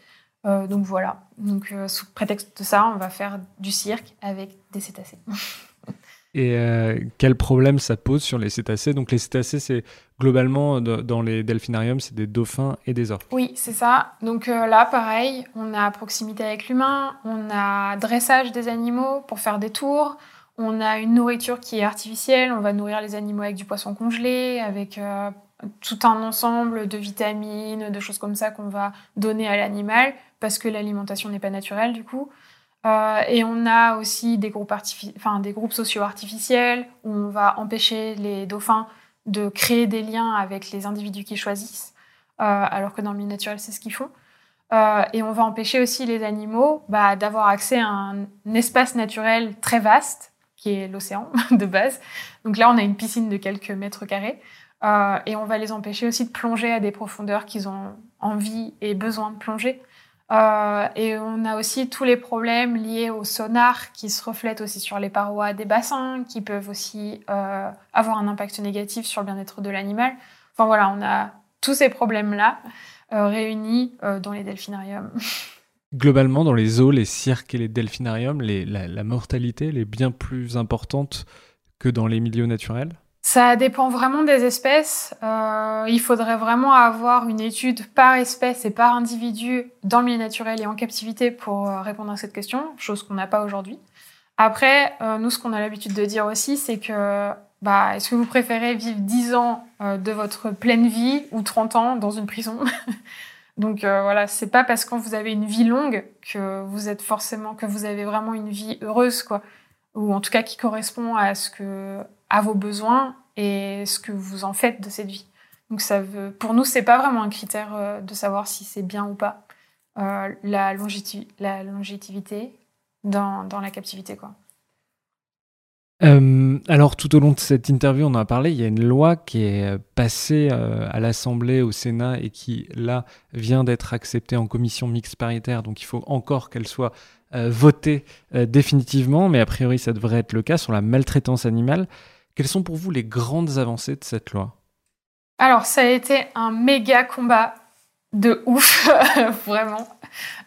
Euh, donc voilà. Donc euh, sous prétexte de ça, on va faire du cirque avec des cétacés. [laughs] Et quel problème ça pose sur les cétacés? Donc les cétacés, c'est globalement dans les delphinariums, c'est des dauphins et des orques. Oui, c'est ça. Donc là, pareil, on a proximité avec l'humain, on a dressage des animaux pour faire des tours, on a une nourriture qui est artificielle, on va nourrir les animaux avec du poisson congelé, avec euh, tout un ensemble de vitamines, de choses comme ça qu'on va donner à l'animal, parce que l'alimentation n'est pas naturelle du coup. Euh, et on a aussi des groupes, enfin, des groupes sociaux artificiels, où on va empêcher les dauphins de créer des liens avec les individus qu'ils choisissent, euh, alors que dans le milieu naturel, c'est ce qu'ils font. et on va empêcher aussi les animaux bah, d'avoir accès à un espace naturel très vaste l'océan [laughs] de base. Donc là, on a une piscine de quelques mètres carrés. Euh, et on va les empêcher aussi de plonger à des profondeurs qu'ils ont envie et besoin de plonger. Euh, et on a aussi tous les problèmes liés au sonar qui se reflètent aussi sur les parois des bassins, qui peuvent aussi euh, avoir un impact négatif sur le bien-être de l'animal. Enfin voilà, on a tous ces problèmes-là réunis dans les delphinariums. [laughs] globalement, dans les zoos, les cirques et les delphinariums, la, mortalité est bien plus importante que dans les milieux naturels? Ça dépend vraiment des espèces. Euh, il faudrait vraiment avoir une étude par espèce et par individu dans le milieu naturel et en captivité pour euh, répondre à cette question, chose qu'on n'a pas aujourd'hui. Après, euh, nous, ce qu'on a l'habitude de dire aussi, c'est que bah, est-ce que vous préférez vivre 10 ans de votre pleine vie ou 30 ans dans une prison? [laughs] Donc euh, voilà, c'est pas parce que vous avez une vie longue que vous êtes forcément que vous avez vraiment une vie heureuse quoi, ou en tout cas qui correspond à ce que à vos besoins et ce que vous en faites de cette vie. Donc ça veut, pour nous, c'est pas vraiment un critère euh, de savoir si c'est bien ou pas euh, la, la longévité dans, dans la captivité quoi. Euh, alors, tout au long de cette interview, on en a parlé, il y a une loi qui est euh, passée euh, à l'Assemblée, au Sénat, et qui, là, vient d'être acceptée en commission mixte paritaire. Donc, il faut encore qu'elle soit votée définitivement, mais a priori, ça devrait être le cas sur la maltraitance animale. Quelles sont pour vous les grandes avancées de cette loi? Alors, ça a été un méga combat de ouf, [laughs] vraiment.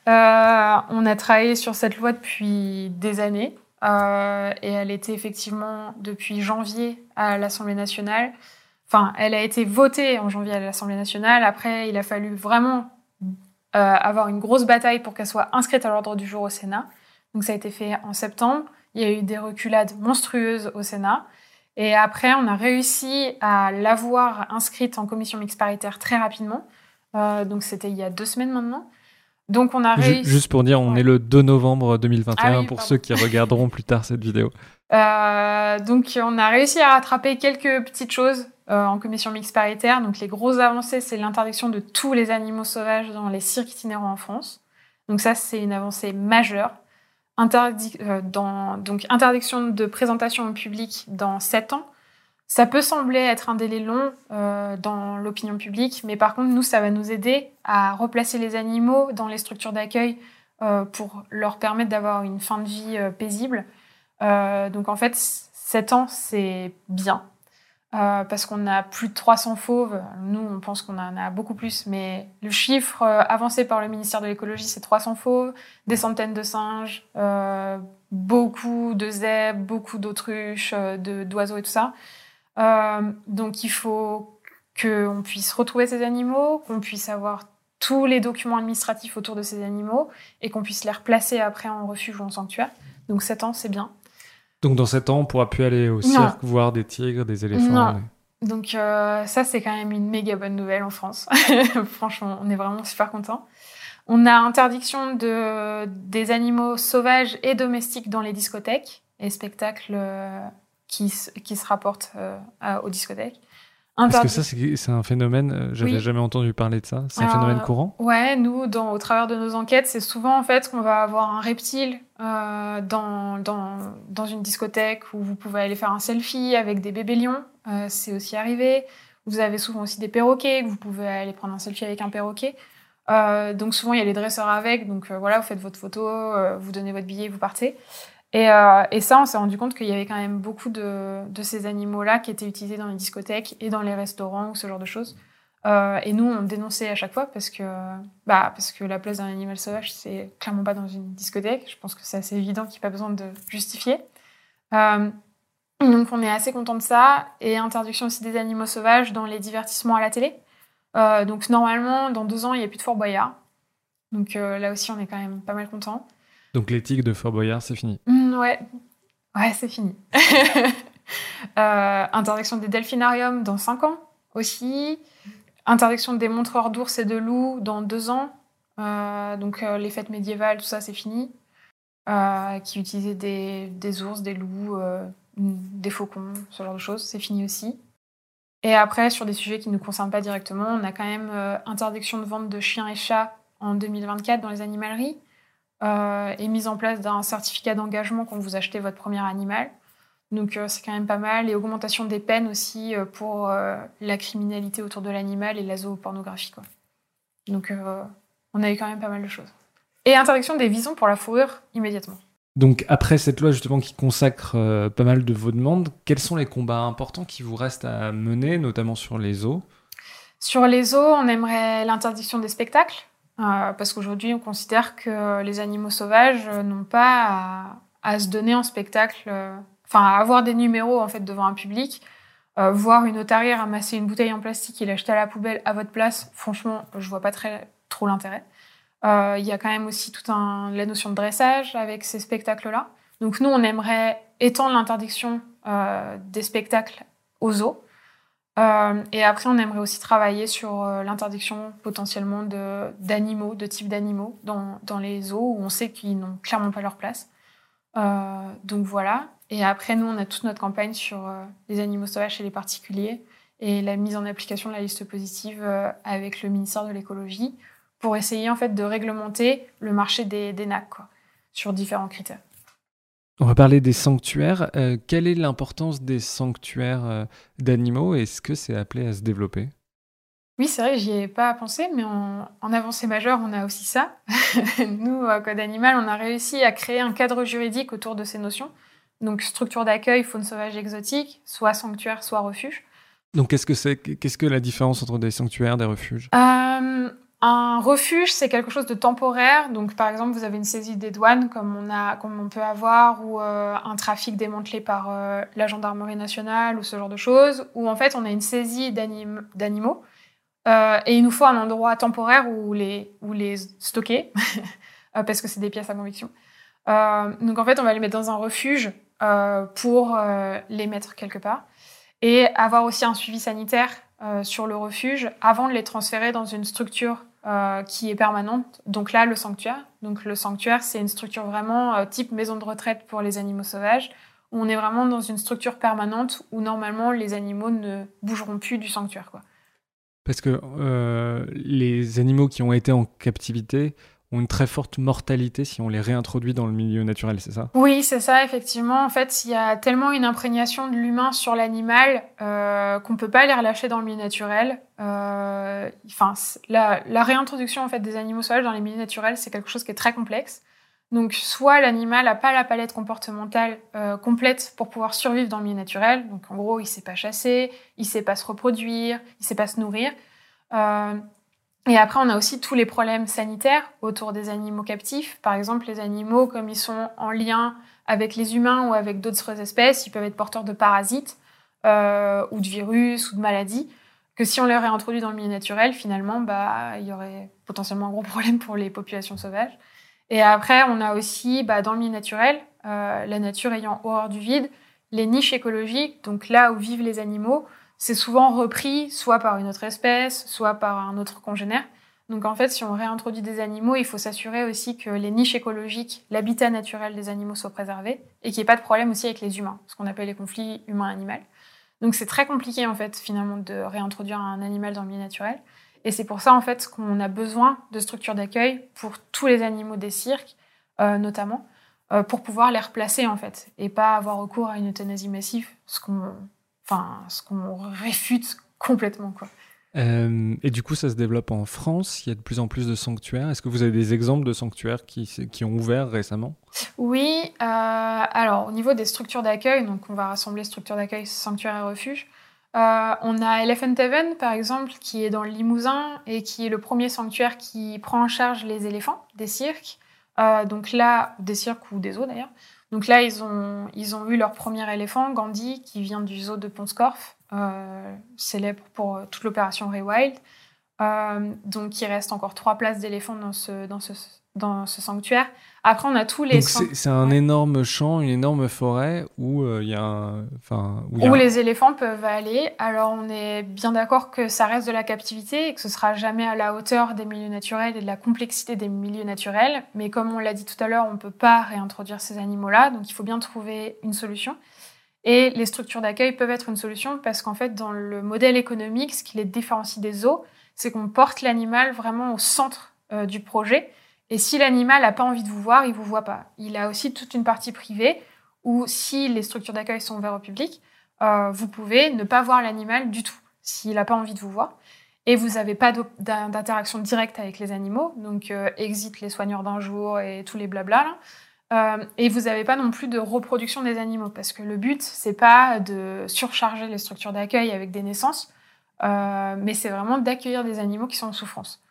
on a travaillé sur cette loi depuis des années. Et elle était effectivement depuis janvier à l'Assemblée nationale. Enfin, elle a été votée en janvier à l'Assemblée nationale. Après, il a fallu vraiment avoir une grosse bataille pour qu'elle soit inscrite à l'ordre du jour au Sénat. Donc ça a été fait en septembre. Il y a eu des reculades monstrueuses au Sénat. Et après, on a réussi à l'avoir inscrite en commission mixte paritaire très rapidement. Euh, donc c'était il y a deux semaines maintenant. Donc on a réussi... Juste pour dire, on est le 2 novembre 2021 ah pour ceux qui regarderont plus tard cette vidéo. [laughs] Euh, donc on a réussi à rattraper quelques petites choses euh, en commission mixte paritaire. Donc les grosses avancées, c'est l'interdiction de tous les animaux sauvages dans les cirques itinérants en France. Donc ça, c'est une avancée majeure. Euh, donc interdiction de présentation au public dans 7 ans. Ça peut sembler être un délai long euh, dans l'opinion publique, mais par contre, nous, ça va nous aider à replacer les animaux dans les structures d'accueil euh, pour leur permettre d'avoir une fin de vie paisible. donc en fait, 7 ans, c'est bien. Euh, parce qu'on a plus de 300 fauves. Nous, on pense qu'on en a beaucoup plus, mais le chiffre euh, avancé par le ministère de l'écologie, c'est 300 fauves, des centaines de singes, euh, beaucoup de zèbres, beaucoup d'autruches, d'oiseaux et tout ça. Donc, il faut qu'on puisse retrouver ces animaux, qu'on puisse avoir tous les documents administratifs autour de ces animaux et qu'on puisse les replacer après en refuge ou en sanctuaire. Donc, 7 ans, c'est bien. Donc dans 7 ans, on pourra plus aller au cirque voir des tigres, des éléphants. Non. Donc euh, ça, c'est quand même une méga bonne nouvelle en France. [laughs] Franchement, on est vraiment super contents. On a interdiction de, des animaux sauvages et domestiques dans les discothèques et spectacles qui, qui se rapportent euh, aux discothèques. Est-ce que ça, c'est un phénomène, euh, j'avais jamais entendu parler de ça, c'est un phénomène courant? Ouais, nous, dans, au travers de nos enquêtes, c'est souvent en fait qu'on va avoir un reptile euh, dans, dans, dans, une discothèque où vous pouvez aller faire un selfie avec des bébés lions, euh, c'est aussi arrivé. Vous avez souvent aussi des perroquets, que vous pouvez aller prendre un selfie avec un perroquet. donc souvent, il y a les dresseurs avec, donc voilà, vous faites votre photo, vous donnez votre billet, vous partez. Euh, et, ça, on s'est rendu compte qu'il y avait quand même beaucoup de, ces animaux-là qui étaient utilisés dans les discothèques et dans les restaurants ou ce genre de choses. Euh, et nous, on dénonçait à chaque fois parce que, bah, parce que la place d'un animal sauvage, c'est clairement pas dans une discothèque. Je pense que c'est assez évident qu'il n'y a pas besoin de justifier. Euh, donc, on est assez content de ça. Et interdiction aussi des animaux sauvages dans les divertissements à la télé. donc, normalement, dans deux ans, il n'y a plus de Fort Boyard. Donc, là aussi, on est quand même pas mal content. Donc l'éthique de Fort Boyard, c'est fini mmh, Ouais, ouais c'est fini. [laughs] euh, interdiction des delphinariums dans 5 ans aussi. Interdiction des montreurs d'ours et de loups dans 2 ans. Euh, donc euh, les fêtes médiévales, tout ça, c'est fini. Qui utilisaient des, des, ours, des loups, des faucons, ce genre de choses, c'est fini aussi. Et après, sur des sujets qui ne nous concernent pas directement, on a quand même interdiction de vente de chiens et chats en 2024 dans les animaleries euh, et mise en place d'un certificat d'engagement quand vous achetez votre premier animal. Donc euh, c'est quand même pas mal. Et augmentation des peines aussi euh, pour la criminalité autour de l'animal et la zoopornographie. Quoi. Donc on a eu quand même pas mal de choses. Et interdiction des visons pour la fourrure immédiatement. Donc après cette loi justement qui consacre pas mal de vos demandes, quels sont les combats importants qui vous restent à mener, notamment sur les zoos? Sur les zoos, on aimerait l'interdiction des spectacles. Euh, parce qu'aujourd'hui, on considère que les animaux sauvages n'ont pas à, se donner en spectacle, euh, enfin à avoir des numéros en fait devant un public. Euh, voir une otarie ramasser une bouteille en plastique et l'acheter à la poubelle à votre place, franchement, je vois pas très trop l'intérêt. Il y a quand même aussi toute la notion de dressage avec ces spectacles-là. Donc nous, on aimerait étendre l'interdiction des spectacles aux zoos. Euh, et après, on aimerait aussi travailler sur euh, l'interdiction potentiellement d'animaux, de, types d'animaux dans, dans, les zoos où on sait qu'ils n'ont clairement pas leur place. Euh, donc voilà. Et après, nous, on a toute notre campagne sur les animaux sauvages chez les particuliers et la mise en application de la liste positive avec le ministère de l'écologie pour essayer en fait de réglementer le marché des, des NAC sur différents critères. On va parler des sanctuaires. Euh, quelle est l'importance des sanctuaires euh, d'animaux Est-ce que c'est appelé à se développer? Oui, c'est vrai, j'y ai pas pensé, mais en, avancée majeure, on a aussi ça. [laughs] Nous, à Code Animal, on a réussi à créer un cadre juridique autour de ces notions. Donc, structure d'accueil, faune sauvage exotique, soit sanctuaire, soit refuge. Donc, qu'est-ce que c'est? Qu'est-ce que la différence entre des sanctuaires, des refuges? Euh, Un refuge, c'est quelque chose de temporaire. Donc, par exemple, vous avez une saisie des douanes, comme on, a, comme on peut avoir, ou euh, un trafic démantelé par euh, la gendarmerie nationale, ou ce genre de choses, où en fait, on a une saisie d'animaux. Euh, et il nous faut un endroit temporaire où les, où les stocker, [laughs] parce que c'est des pièces à conviction. donc, en fait, on va les mettre dans un refuge pour les mettre quelque part. Et avoir aussi un suivi sanitaire sur le refuge avant de les transférer dans une structure euh, qui est permanente. Donc là, le sanctuaire. Donc le sanctuaire, c'est une structure vraiment euh, type maison de retraite pour les animaux sauvages, on est vraiment dans une structure permanente où normalement les animaux ne bougeront plus du sanctuaire. Quoi. Parce que euh, les animaux qui ont été en captivité ont une très forte mortalité si on les réintroduit dans le milieu naturel, c'est ça? Oui, c'est ça, effectivement. En fait, il y a tellement une imprégnation de l'humain sur l'animal euh, qu'on ne peut pas les relâcher dans le milieu naturel. Euh, la, réintroduction en fait, des animaux sauvages dans les milieux naturels, c'est quelque chose qui est très complexe. Donc, soit l'animal n'a pas la palette comportementale euh, complète pour pouvoir survivre dans le milieu naturel. Donc, en gros, il ne sait pas chasser, il ne sait pas se reproduire, il ne sait pas se nourrir. Et après, on a aussi tous les problèmes sanitaires autour des animaux captifs. Par exemple, les animaux, comme ils sont en lien avec les humains ou avec d'autres espèces, ils peuvent être porteurs de parasites euh, ou de virus ou de maladies. Que si on les réintroduit dans le milieu naturel, finalement, bah, il y aurait potentiellement un gros problème pour les populations sauvages. Et après, on a aussi, bah, dans le milieu naturel, euh, la nature ayant horreur du vide, les niches écologiques, donc là où vivent les animaux, c'est souvent repris soit par une autre espèce, soit par un autre congénère. Donc en fait, si on réintroduit des animaux, il faut s'assurer aussi que les niches écologiques, l'habitat naturel des animaux soient préservés et qu'il n'y ait pas de problème aussi avec les humains, ce qu'on appelle les conflits humain-animal. Donc c'est très compliqué en fait finalement de réintroduire un animal dans le milieu naturel. Et c'est pour ça en fait qu'on a besoin de structures d'accueil pour tous les animaux des cirques, euh, notamment, euh, pour pouvoir les replacer en fait et pas avoir recours à une euthanasie massive, ce qu'on enfin, ce qu'on réfute complètement, quoi. Euh, et du coup, ça se développe en France. Il y a de plus en plus de sanctuaires. Est-ce que vous avez des exemples de sanctuaires qui, qui ont ouvert récemment? Oui. Euh, alors, au niveau des structures d'accueil, donc on va rassembler structures d'accueil, sanctuaires et refuges. Euh, on a Elephant Heaven, par exemple, qui est dans le Limousin et qui est le premier sanctuaire qui prend en charge les éléphants des cirques. donc là, des cirques ou des zoos d'ailleurs. Donc là, ils ont, ils eu leur premier éléphant, Gandhi, qui vient du zoo de Ponscorf, euh, célèbre pour euh, toute l'opération Rewild. Euh, donc il reste encore trois places d'éléphants dans ce, dans dans ce sanctuaire. Après, on a tous les. C'est un énorme champ, une énorme forêt où euh, il y a, enfin, où, les éléphants peuvent aller. Alors, on est bien d'accord que ça reste de la captivité et que ce sera jamais à la hauteur des milieux naturels et de la complexité des milieux naturels. Mais comme on l'a dit tout à l'heure, on ne peut pas réintroduire ces animaux-là, donc il faut bien trouver une solution. Et les structures d'accueil peuvent être une solution parce qu'en fait, dans le modèle économique, ce qui les différencie des zoos, c'est qu'on porte l'animal vraiment au centre euh, du projet et si l'animal n'a pas envie de vous voir, il ne vous voit pas. Il a aussi toute une partie privée où si les structures d'accueil sont ouvertes au public, euh, vous pouvez ne pas voir l'animal du tout s'il n'a pas envie de vous voir. Et vous n'avez pas d'interaction directe avec les animaux, donc euh, exit les soigneurs d'un jour et tous les blabla. Euh, et vous n'avez pas non plus de reproduction des animaux, parce que le but, c'est pas de surcharger les structures d'accueil avec des naissances, mais c'est vraiment d'accueillir des animaux qui sont en souffrance.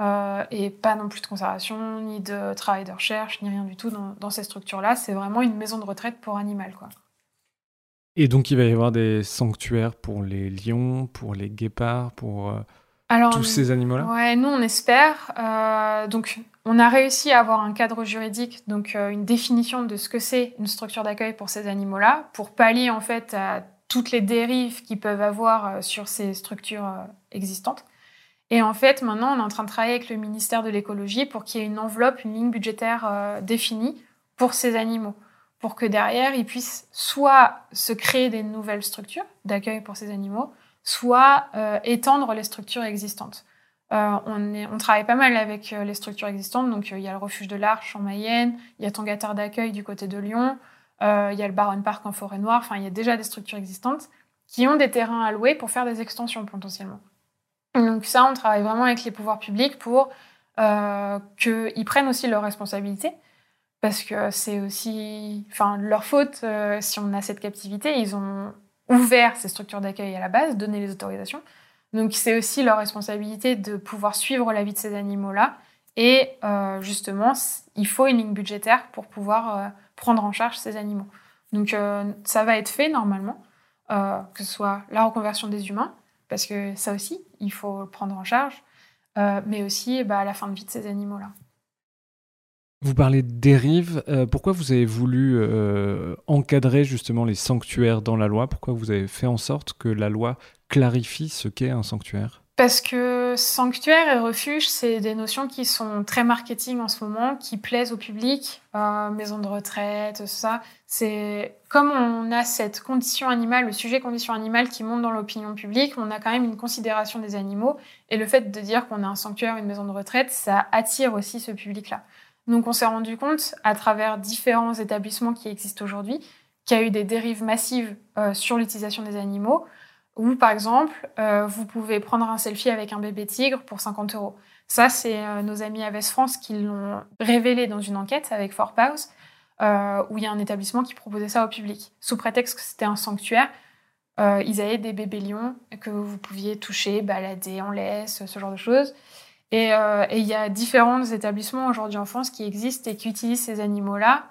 Euh, et pas non plus de conservation, ni de travail de recherche, ni rien du tout dans, ces structures-là. C'est vraiment une maison de retraite pour animal. Quoi. Et donc il va y avoir des sanctuaires pour les lions, pour les guépards, pour euh, tous ces animaux-là? Ouais, nous on espère. Euh, donc on a réussi à avoir un cadre juridique, donc une définition de ce que c'est une structure d'accueil pour ces animaux-là, pour pallier en fait à toutes les dérives qu'ils peuvent avoir sur ces structures existantes. Et en fait, maintenant, on est en train de travailler avec le ministère de l'écologie pour qu'il y ait une enveloppe, une ligne budgétaire euh, définie pour ces animaux, pour que derrière, ils puissent soit se créer des nouvelles structures d'accueil pour ces animaux, soit euh, étendre les structures existantes. Euh, on, travaille pas mal avec les structures existantes, donc il y a le refuge de l'Arche en Mayenne, il y a Tangatar d'accueil du côté de Lyon, il y a le Baron Park en Forêt Noire, enfin il y a déjà des structures existantes qui ont des terrains alloués pour faire des extensions potentiellement. Donc ça, on travaille vraiment avec les pouvoirs publics pour euh, qu'ils prennent aussi leurs responsabilités, parce que c'est aussi, leur faute euh, si on a cette captivité. Ils ont ouvert ces structures d'accueil à la base, donné les autorisations. Donc c'est aussi leur responsabilité de pouvoir suivre la vie de ces animaux-là. Et euh, justement, il faut une ligne budgétaire pour pouvoir prendre en charge ces animaux. Donc ça va être fait normalement, que ce soit la reconversion des humains, parce que ça aussi, il faut le prendre en charge, mais aussi bah, la fin de vie de ces animaux-là. Vous parlez de dérive. pourquoi vous avez voulu encadrer justement les sanctuaires dans la loi? Pourquoi vous avez fait en sorte que la loi clarifie ce qu'est un sanctuaire? Parce que sanctuaire et refuge, c'est des notions qui sont très marketing en ce moment, qui plaisent au public, euh, maison de retraite, tout ça. C'est comme on a cette condition animale, le sujet condition animale qui monte dans l'opinion publique, on a quand même une considération des animaux. Et le fait de dire qu'on a un sanctuaire, une maison de retraite, ça attire aussi ce public-là. Donc on s'est rendu compte, à travers différents établissements qui existent aujourd'hui, qu'il y a eu des dérives massives euh, sur l'utilisation des animaux. Ou par exemple, euh, vous pouvez prendre un selfie avec un bébé tigre pour 50 euros. Ça, c'est euh, nos amis Aves France qui l'ont révélé dans une enquête avec Fort Pause, euh, où il y a un établissement qui proposait ça au public. Sous prétexte que c'était un sanctuaire, ils avaient des bébés lions que vous pouviez toucher, balader en laisse, ce genre de choses. Et il y a différents établissements aujourd'hui en France qui existent et qui utilisent ces animaux-là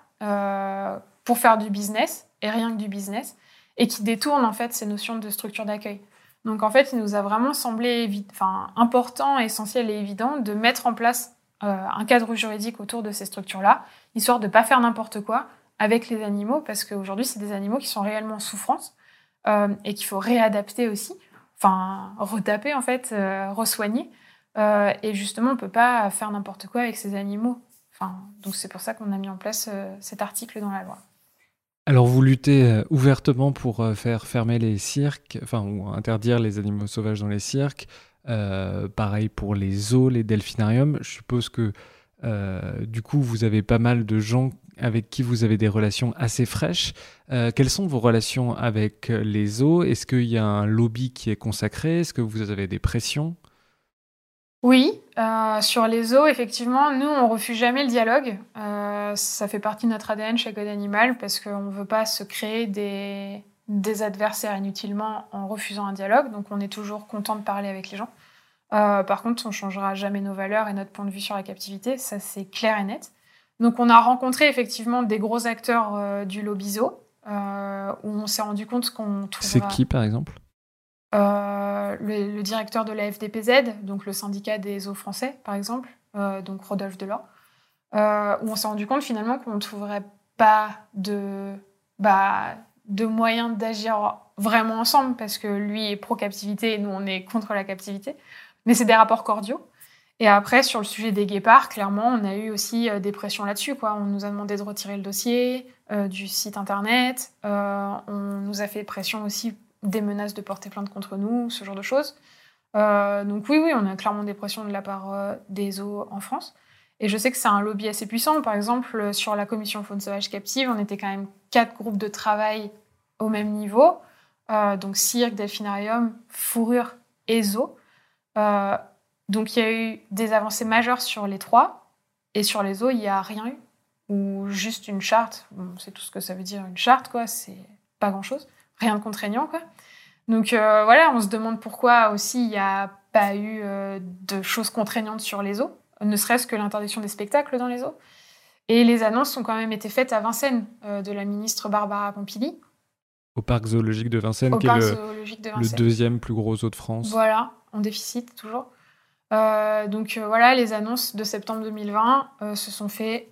pour faire du business, et rien que du business et qui détourne en fait ces notions de structure d'accueil. Donc en fait, il nous a vraiment semblé enfin, important, essentiel et évident de mettre en place euh, un cadre juridique autour de ces structures-là, histoire de ne pas faire n'importe quoi avec les animaux, parce qu'aujourd'hui, c'est des animaux qui sont réellement en souffrance euh, et qu'il faut réadapter aussi, enfin retaper en fait, euh, resoigner. et justement, on ne peut pas faire n'importe quoi avec ces animaux. Enfin, donc c'est pour ça qu'on a mis en place cet article dans la loi. Alors vous luttez euh, ouvertement pour euh, faire fermer les cirques, enfin ou interdire les animaux sauvages dans les cirques. Euh, pareil pour les zoos, les delphinariums. Je suppose que du coup vous avez pas mal de gens avec qui vous avez des relations assez fraîches. quelles sont vos relations avec les zoos? Est-ce qu'il y a un lobby qui est consacré? Est-ce que vous avez des pressions? Oui, euh, sur les eaux, effectivement, nous, on refuse jamais le dialogue. Euh, ça fait partie de notre ADN chez Code Animal parce qu'on ne veut pas se créer des, des, adversaires inutilement en refusant un dialogue. Donc, on est toujours content de parler avec les gens. Euh, par contre, on ne changera jamais nos valeurs et notre point de vue sur la captivité. Ça, c'est clair et net. Donc, on a rencontré effectivement des gros acteurs du lobby zoo où on s'est rendu compte qu'on trouvera... C'est qui, par exemple? Euh, le, directeur de la FDPZ, donc le syndicat des eaux français, par exemple, euh, donc Rodolphe Delors, euh, où on s'est rendu compte finalement qu'on ne trouverait pas de, bah, de moyens d'agir vraiment ensemble, parce que lui est pro-captivité et nous on est contre la captivité. Mais c'est des rapports cordiaux. Et après, sur le sujet des guépards, clairement, on a eu aussi des pressions là-dessus. On nous a demandé de retirer le dossier du site internet. on nous a fait pression aussi des menaces de porter plainte contre nous, ce genre de choses. Euh, donc oui, oui, on a clairement des pressions de la part euh, des eaux en France. Et je sais que c'est un lobby assez puissant. Par exemple, sur la commission faune sauvage captive, on était quand même quatre groupes de travail au même niveau. Euh, donc cirque, delphinarium, fourrure et zoo. donc il y a eu des avancées majeures sur les trois. Et sur les eaux, il n'y a rien eu. Ou juste une charte. Bon, c'est tout ce que ça veut dire, une charte, quoi. C'est pas grand-chose rien de contraignant, quoi. Donc euh, voilà, on se demande pourquoi aussi il n'y a pas eu euh, de choses contraignantes sur les eaux, ne serait-ce que l'interdiction des spectacles dans les eaux. Et les annonces ont quand même été faites à Vincennes de la ministre Barbara Pompili. Au parc zoologique de Vincennes, qui est le, deuxième plus gros zoo de France. Voilà, en déficit toujours. Euh, donc voilà, les annonces de septembre 2020 se sont faites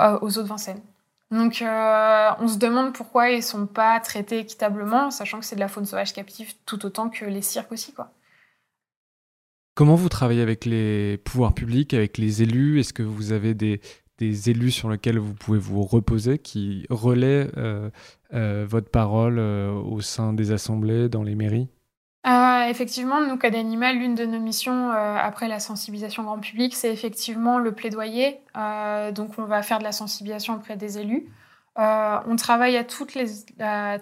aux zoo de Vincennes. Donc euh, on se demande pourquoi ils sont pas traités équitablement, sachant que c'est de la faune sauvage captive tout autant que les cirques aussi. Quoi. Comment vous travaillez avec les pouvoirs publics, avec les élus? Est-ce que vous avez des, élus sur lesquels vous pouvez vous reposer, qui relaient euh, euh, votre parole au sein des assemblées, dans les mairies? Euh, effectivement, nous, Code Animal, l'une de nos missions euh, après la sensibilisation grand public, c'est effectivement le plaidoyer. Euh, donc, on va faire de la sensibilisation auprès des élus. on travaille à toutes les, à, à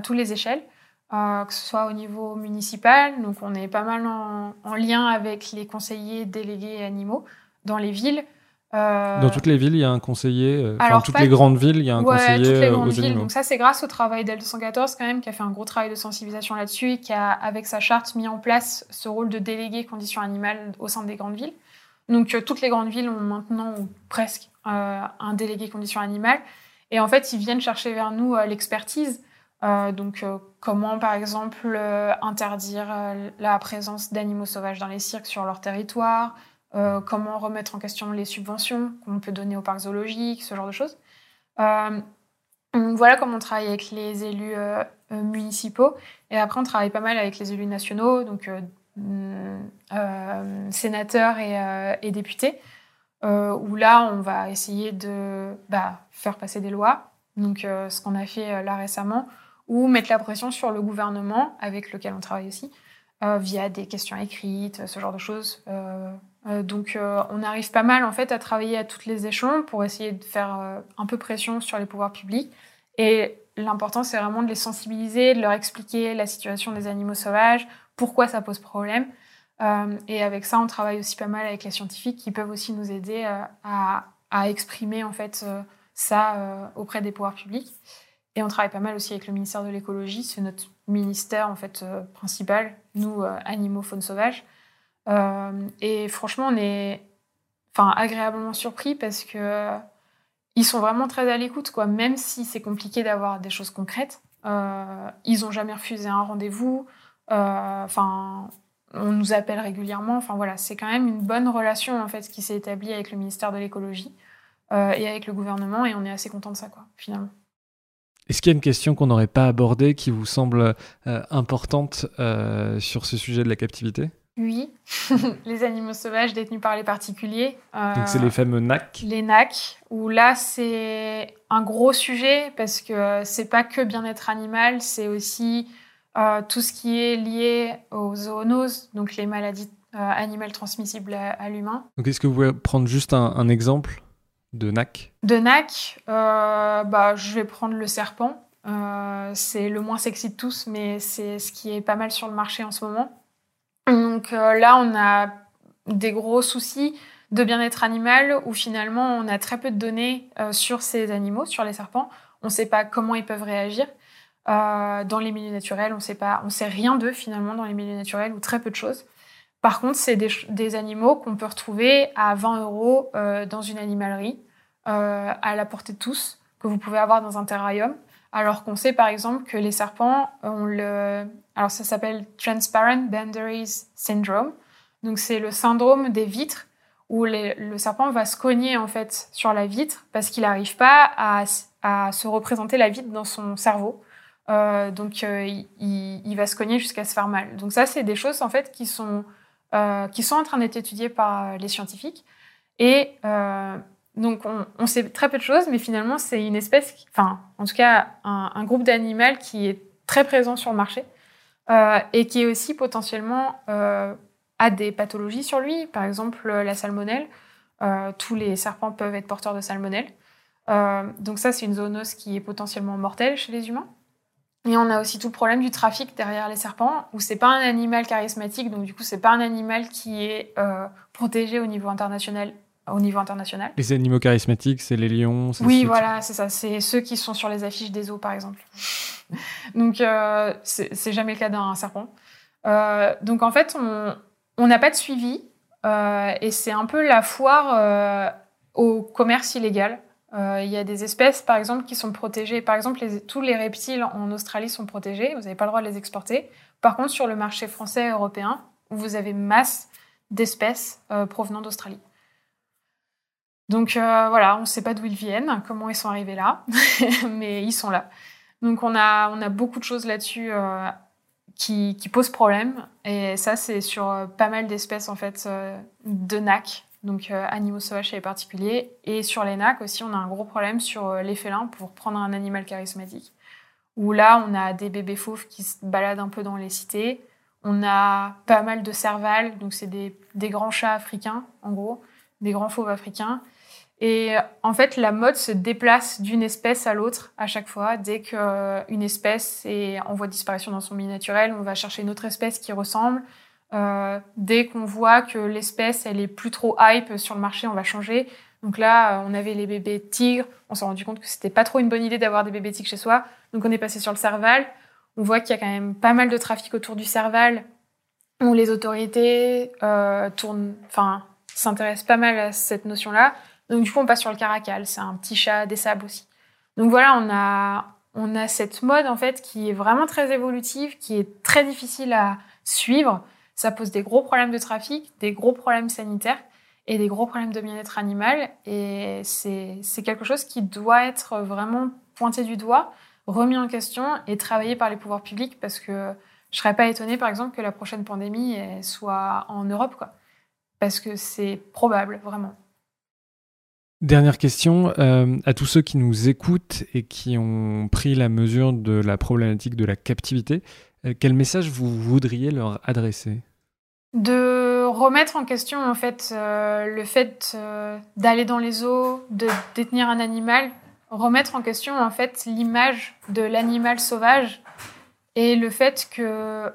toutes les échelles, que ce soit au niveau municipal. Donc, on est pas mal en, lien avec les conseillers délégués animaux dans les villes. Dans toutes les villes, il y a un conseiller. Enfin, dans toutes les grandes villes, il y a un ouais, conseiller toutes les aux grandes villes. animaux. Donc ça, c'est grâce au travail d'L214 quand même, qui a fait un gros travail de sensibilisation là-dessus et qui a, avec sa charte, mis en place ce rôle de délégué conditions animales au sein des grandes villes. Donc euh, toutes les grandes villes ont maintenant, ou presque, euh, un délégué conditions animales. Et en fait, ils viennent chercher vers nous euh, l'expertise. Euh, donc euh, comment, par exemple, euh, interdire la présence d'animaux sauvages dans les cirques sur leur territoire, comment remettre en question les subventions qu'on peut donner aux parcs zoologiques, ce genre de choses. voilà comment on travaille avec les élus municipaux. Et après, on travaille pas mal avec les élus nationaux, donc mm, sénateurs et, députés. Euh, où là, on va essayer de bah, faire passer des lois, donc euh, ce qu'on a fait euh, là récemment, ou mettre la pression sur le gouvernement, avec lequel on travaille aussi, via des questions écrites, ce genre de choses. Donc on arrive pas mal en fait à travailler à toutes les échelons pour essayer de faire un peu pression sur les pouvoirs publics. Et l'important, c'est vraiment de les sensibiliser, de leur expliquer la situation des animaux sauvages, pourquoi ça pose problème. Euh, et avec ça, on travaille aussi pas mal avec les scientifiques qui peuvent aussi nous aider euh, à, à, exprimer en fait euh, ça auprès des pouvoirs publics. Et on travaille pas mal aussi avec le ministère de l'écologie, c'est notre ministère en fait principal, nous animaux, faune sauvage. Et franchement, on est enfin agréablement surpris parce que ils sont vraiment très à l'écoute, quoi. Même si c'est compliqué d'avoir des choses concrètes, ils ont jamais refusé un rendez-vous. Enfin, on nous appelle régulièrement. Enfin voilà, c'est quand même une bonne relation en fait qui s'est établie avec le ministère de l'écologie euh, et avec le gouvernement, et on est assez content de ça, quoi, finalement. Est-ce qu'il y a une question qu'on n'aurait pas abordée qui vous semble euh, importante euh, sur ce sujet de la captivité? Oui, [laughs] les animaux sauvages détenus par les particuliers. Donc c'est les fameux NAC Les NAC, où là c'est un gros sujet parce que c'est pas que bien-être animal, c'est aussi euh, tout ce qui est lié aux zoonoses, donc les maladies euh, animales transmissibles à, l'humain. Donc est-ce que vous pouvez prendre juste un, exemple de NAC? De NAC, euh, bah, je vais prendre le serpent. c'est le moins sexy de tous, mais c'est ce qui est pas mal sur le marché en ce moment. Donc là, on a des gros soucis de bien-être animal où finalement on a très peu de données sur ces animaux, sur les serpents. On ne sait pas comment ils peuvent réagir. Euh, dans les milieux naturels, on sait pas, on sait rien d'eux finalement dans les milieux naturels ou très peu de choses. Par contre, c'est des, animaux qu'on peut retrouver à 20 euros euh, dans une animalerie, euh, à la portée de tous, que vous pouvez avoir dans un terrarium. Alors qu'on sait par exemple que les serpents ont le, alors ça s'appelle Transparent Boundaries Syndrome. Donc c'est le syndrome des vitres où le serpent va se cogner en fait sur la vitre parce qu'il n'arrive pas à, à, se représenter la vitre dans son cerveau. Euh, donc, euh, il, va se cogner jusqu'à se faire mal. Donc ça, c'est des choses en fait qui sont euh, qui sont en train d'être étudiées par les scientifiques. Et donc, on, sait très peu de choses, mais finalement, c'est une espèce, enfin, en tout cas, un, groupe d'animaux qui est très présent sur le marché et qui est aussi potentiellement a des pathologies sur lui, par exemple la salmonelle. tous les serpents peuvent être porteurs de salmonelle. donc ça, c'est une zoonose qui est potentiellement mortelle chez les humains. Et on a aussi tout le problème du trafic derrière les serpents, où c'est pas un animal charismatique, donc du coup c'est pas un animal qui est euh, protégé au niveau international. Au niveau international. Les animaux charismatiques, c'est les lions. Oui, voilà, c'est ça. C'est ceux qui sont sur les affiches des zoos, par exemple. [laughs] donc euh, c'est jamais le cas d'un serpent. Euh, donc en fait, on n'a pas de suivi, euh, et c'est un peu la foire au commerce illégal. Euh, il y a des espèces, par exemple, qui sont protégées. Par exemple, tous les reptiles en Australie sont protégés. Vous n'avez pas le droit de les exporter. Par contre, sur le marché français et européen, vous avez masse d'espèces euh, provenant d'Australie. Donc euh, voilà, on ne sait pas d'où ils viennent, comment ils sont arrivés là, [laughs] mais ils sont là. Donc on a, on a beaucoup de choses là-dessus qui, qui, posent problème. Et ça, c'est sur pas mal d'espèces en fait de NAC, donc euh, animaux sauvages les particuliers. Et sur les NAC aussi, on a un gros problème sur euh, les félins pour prendre un animal charismatique. Où là, on a des bébés fauves qui se baladent un peu dans les cités. On a pas mal de cervales, donc c'est des, grands chats africains, en gros, des grands fauves africains. Et en fait, la mode se déplace d'une espèce à l'autre à chaque fois. Dès qu'une euh, espèce est en voie de disparition dans son milieu naturel, on va chercher une autre espèce qui ressemble. Euh, dès qu'on voit que l'espèce elle est plus trop hype sur le marché, on va changer. Donc là, on avait les bébés tigres. On s'est rendu compte que c'était pas trop une bonne idée d'avoir des bébés tigres chez soi. Donc on est passé sur le Serval. On voit qu'il y a quand même pas mal de trafic autour du Serval, où les autorités euh, tournent, enfin, s'intéressent pas mal à cette notion-là. Donc du coup, on passe sur le Caracal. C'est un petit chat des sables aussi. Donc voilà, on a, on a cette mode en fait qui est vraiment très évolutive, qui est très difficile à suivre. Ça pose des gros problèmes de trafic, des gros problèmes sanitaires et des gros problèmes de bien-être animal. Et c'est quelque chose qui doit être vraiment pointé du doigt, remis en question et travaillé par les pouvoirs publics parce que je serais pas étonnée, par exemple, que la prochaine pandémie soit en Europe, quoi. Parce que c'est probable, vraiment. Dernière question euh, à tous ceux qui nous écoutent et qui ont pris la mesure de la problématique de la captivité. Euh, quel message vous voudriez leur adresser? De remettre en question en fait euh, le fait d'aller dans les eaux, de détenir un animal, remettre en question en fait l'image de l'animal sauvage et le fait que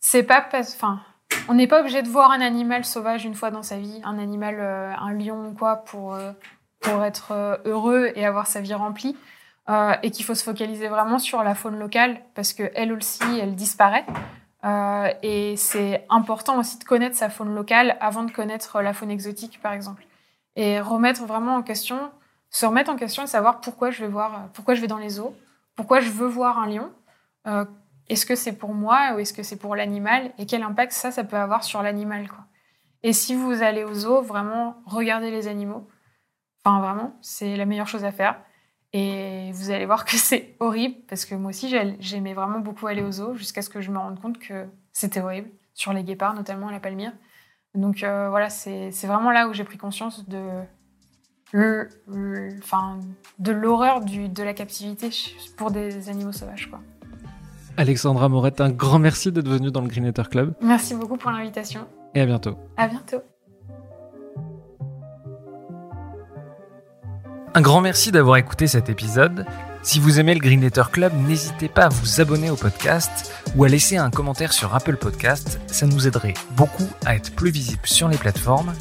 c'est pas enfin on n'est pas obligé de voir un animal sauvage une fois dans sa vie, un animal, euh, un lion ou quoi, pour, euh, pour être euh, heureux et avoir sa vie remplie. et qu'il faut se focaliser vraiment sur la faune locale parce qu'elle aussi, elle disparaît. et c'est important aussi de connaître sa faune locale avant de connaître la faune exotique, par exemple. Et remettre vraiment en question, se remettre en question et savoir pourquoi je vais voir, pourquoi je vais dans les eaux, pourquoi je veux voir un lion, est-ce que c'est pour moi ou est-ce que c'est pour l'animal Et quel impact ça, ça peut avoir sur l'animal, quoi. Et si vous allez aux zoos, vraiment, regardez les animaux. Enfin, vraiment, c'est la meilleure chose à faire. Et vous allez voir que [laughs] c'est horrible, parce que moi aussi, j'aimais vraiment beaucoup aller aux zoos, jusqu'à ce que je me rende compte que c'était horrible, sur les guépards, notamment à la palmyre. Donc euh, voilà, c'est vraiment là où j'ai pris conscience de de l'horreur de la captivité pour des animaux sauvages. Quoi. Alexandra Morette, un grand merci d'être venue dans le Greenetter Club. Merci beaucoup pour l'invitation. Et à bientôt. À bientôt. Un grand merci d'avoir écouté cet épisode. Si vous aimez le Greenetter Club, n'hésitez pas à vous abonner au podcast ou à laisser un commentaire sur Apple Podcast. Ça nous aiderait beaucoup à être plus visible sur les plateformes.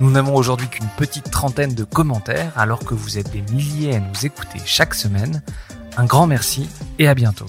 Nous n'avons aujourd'hui qu'une petite trentaine de commentaires alors que vous êtes des milliers à nous écouter chaque semaine. Un grand merci et à bientôt.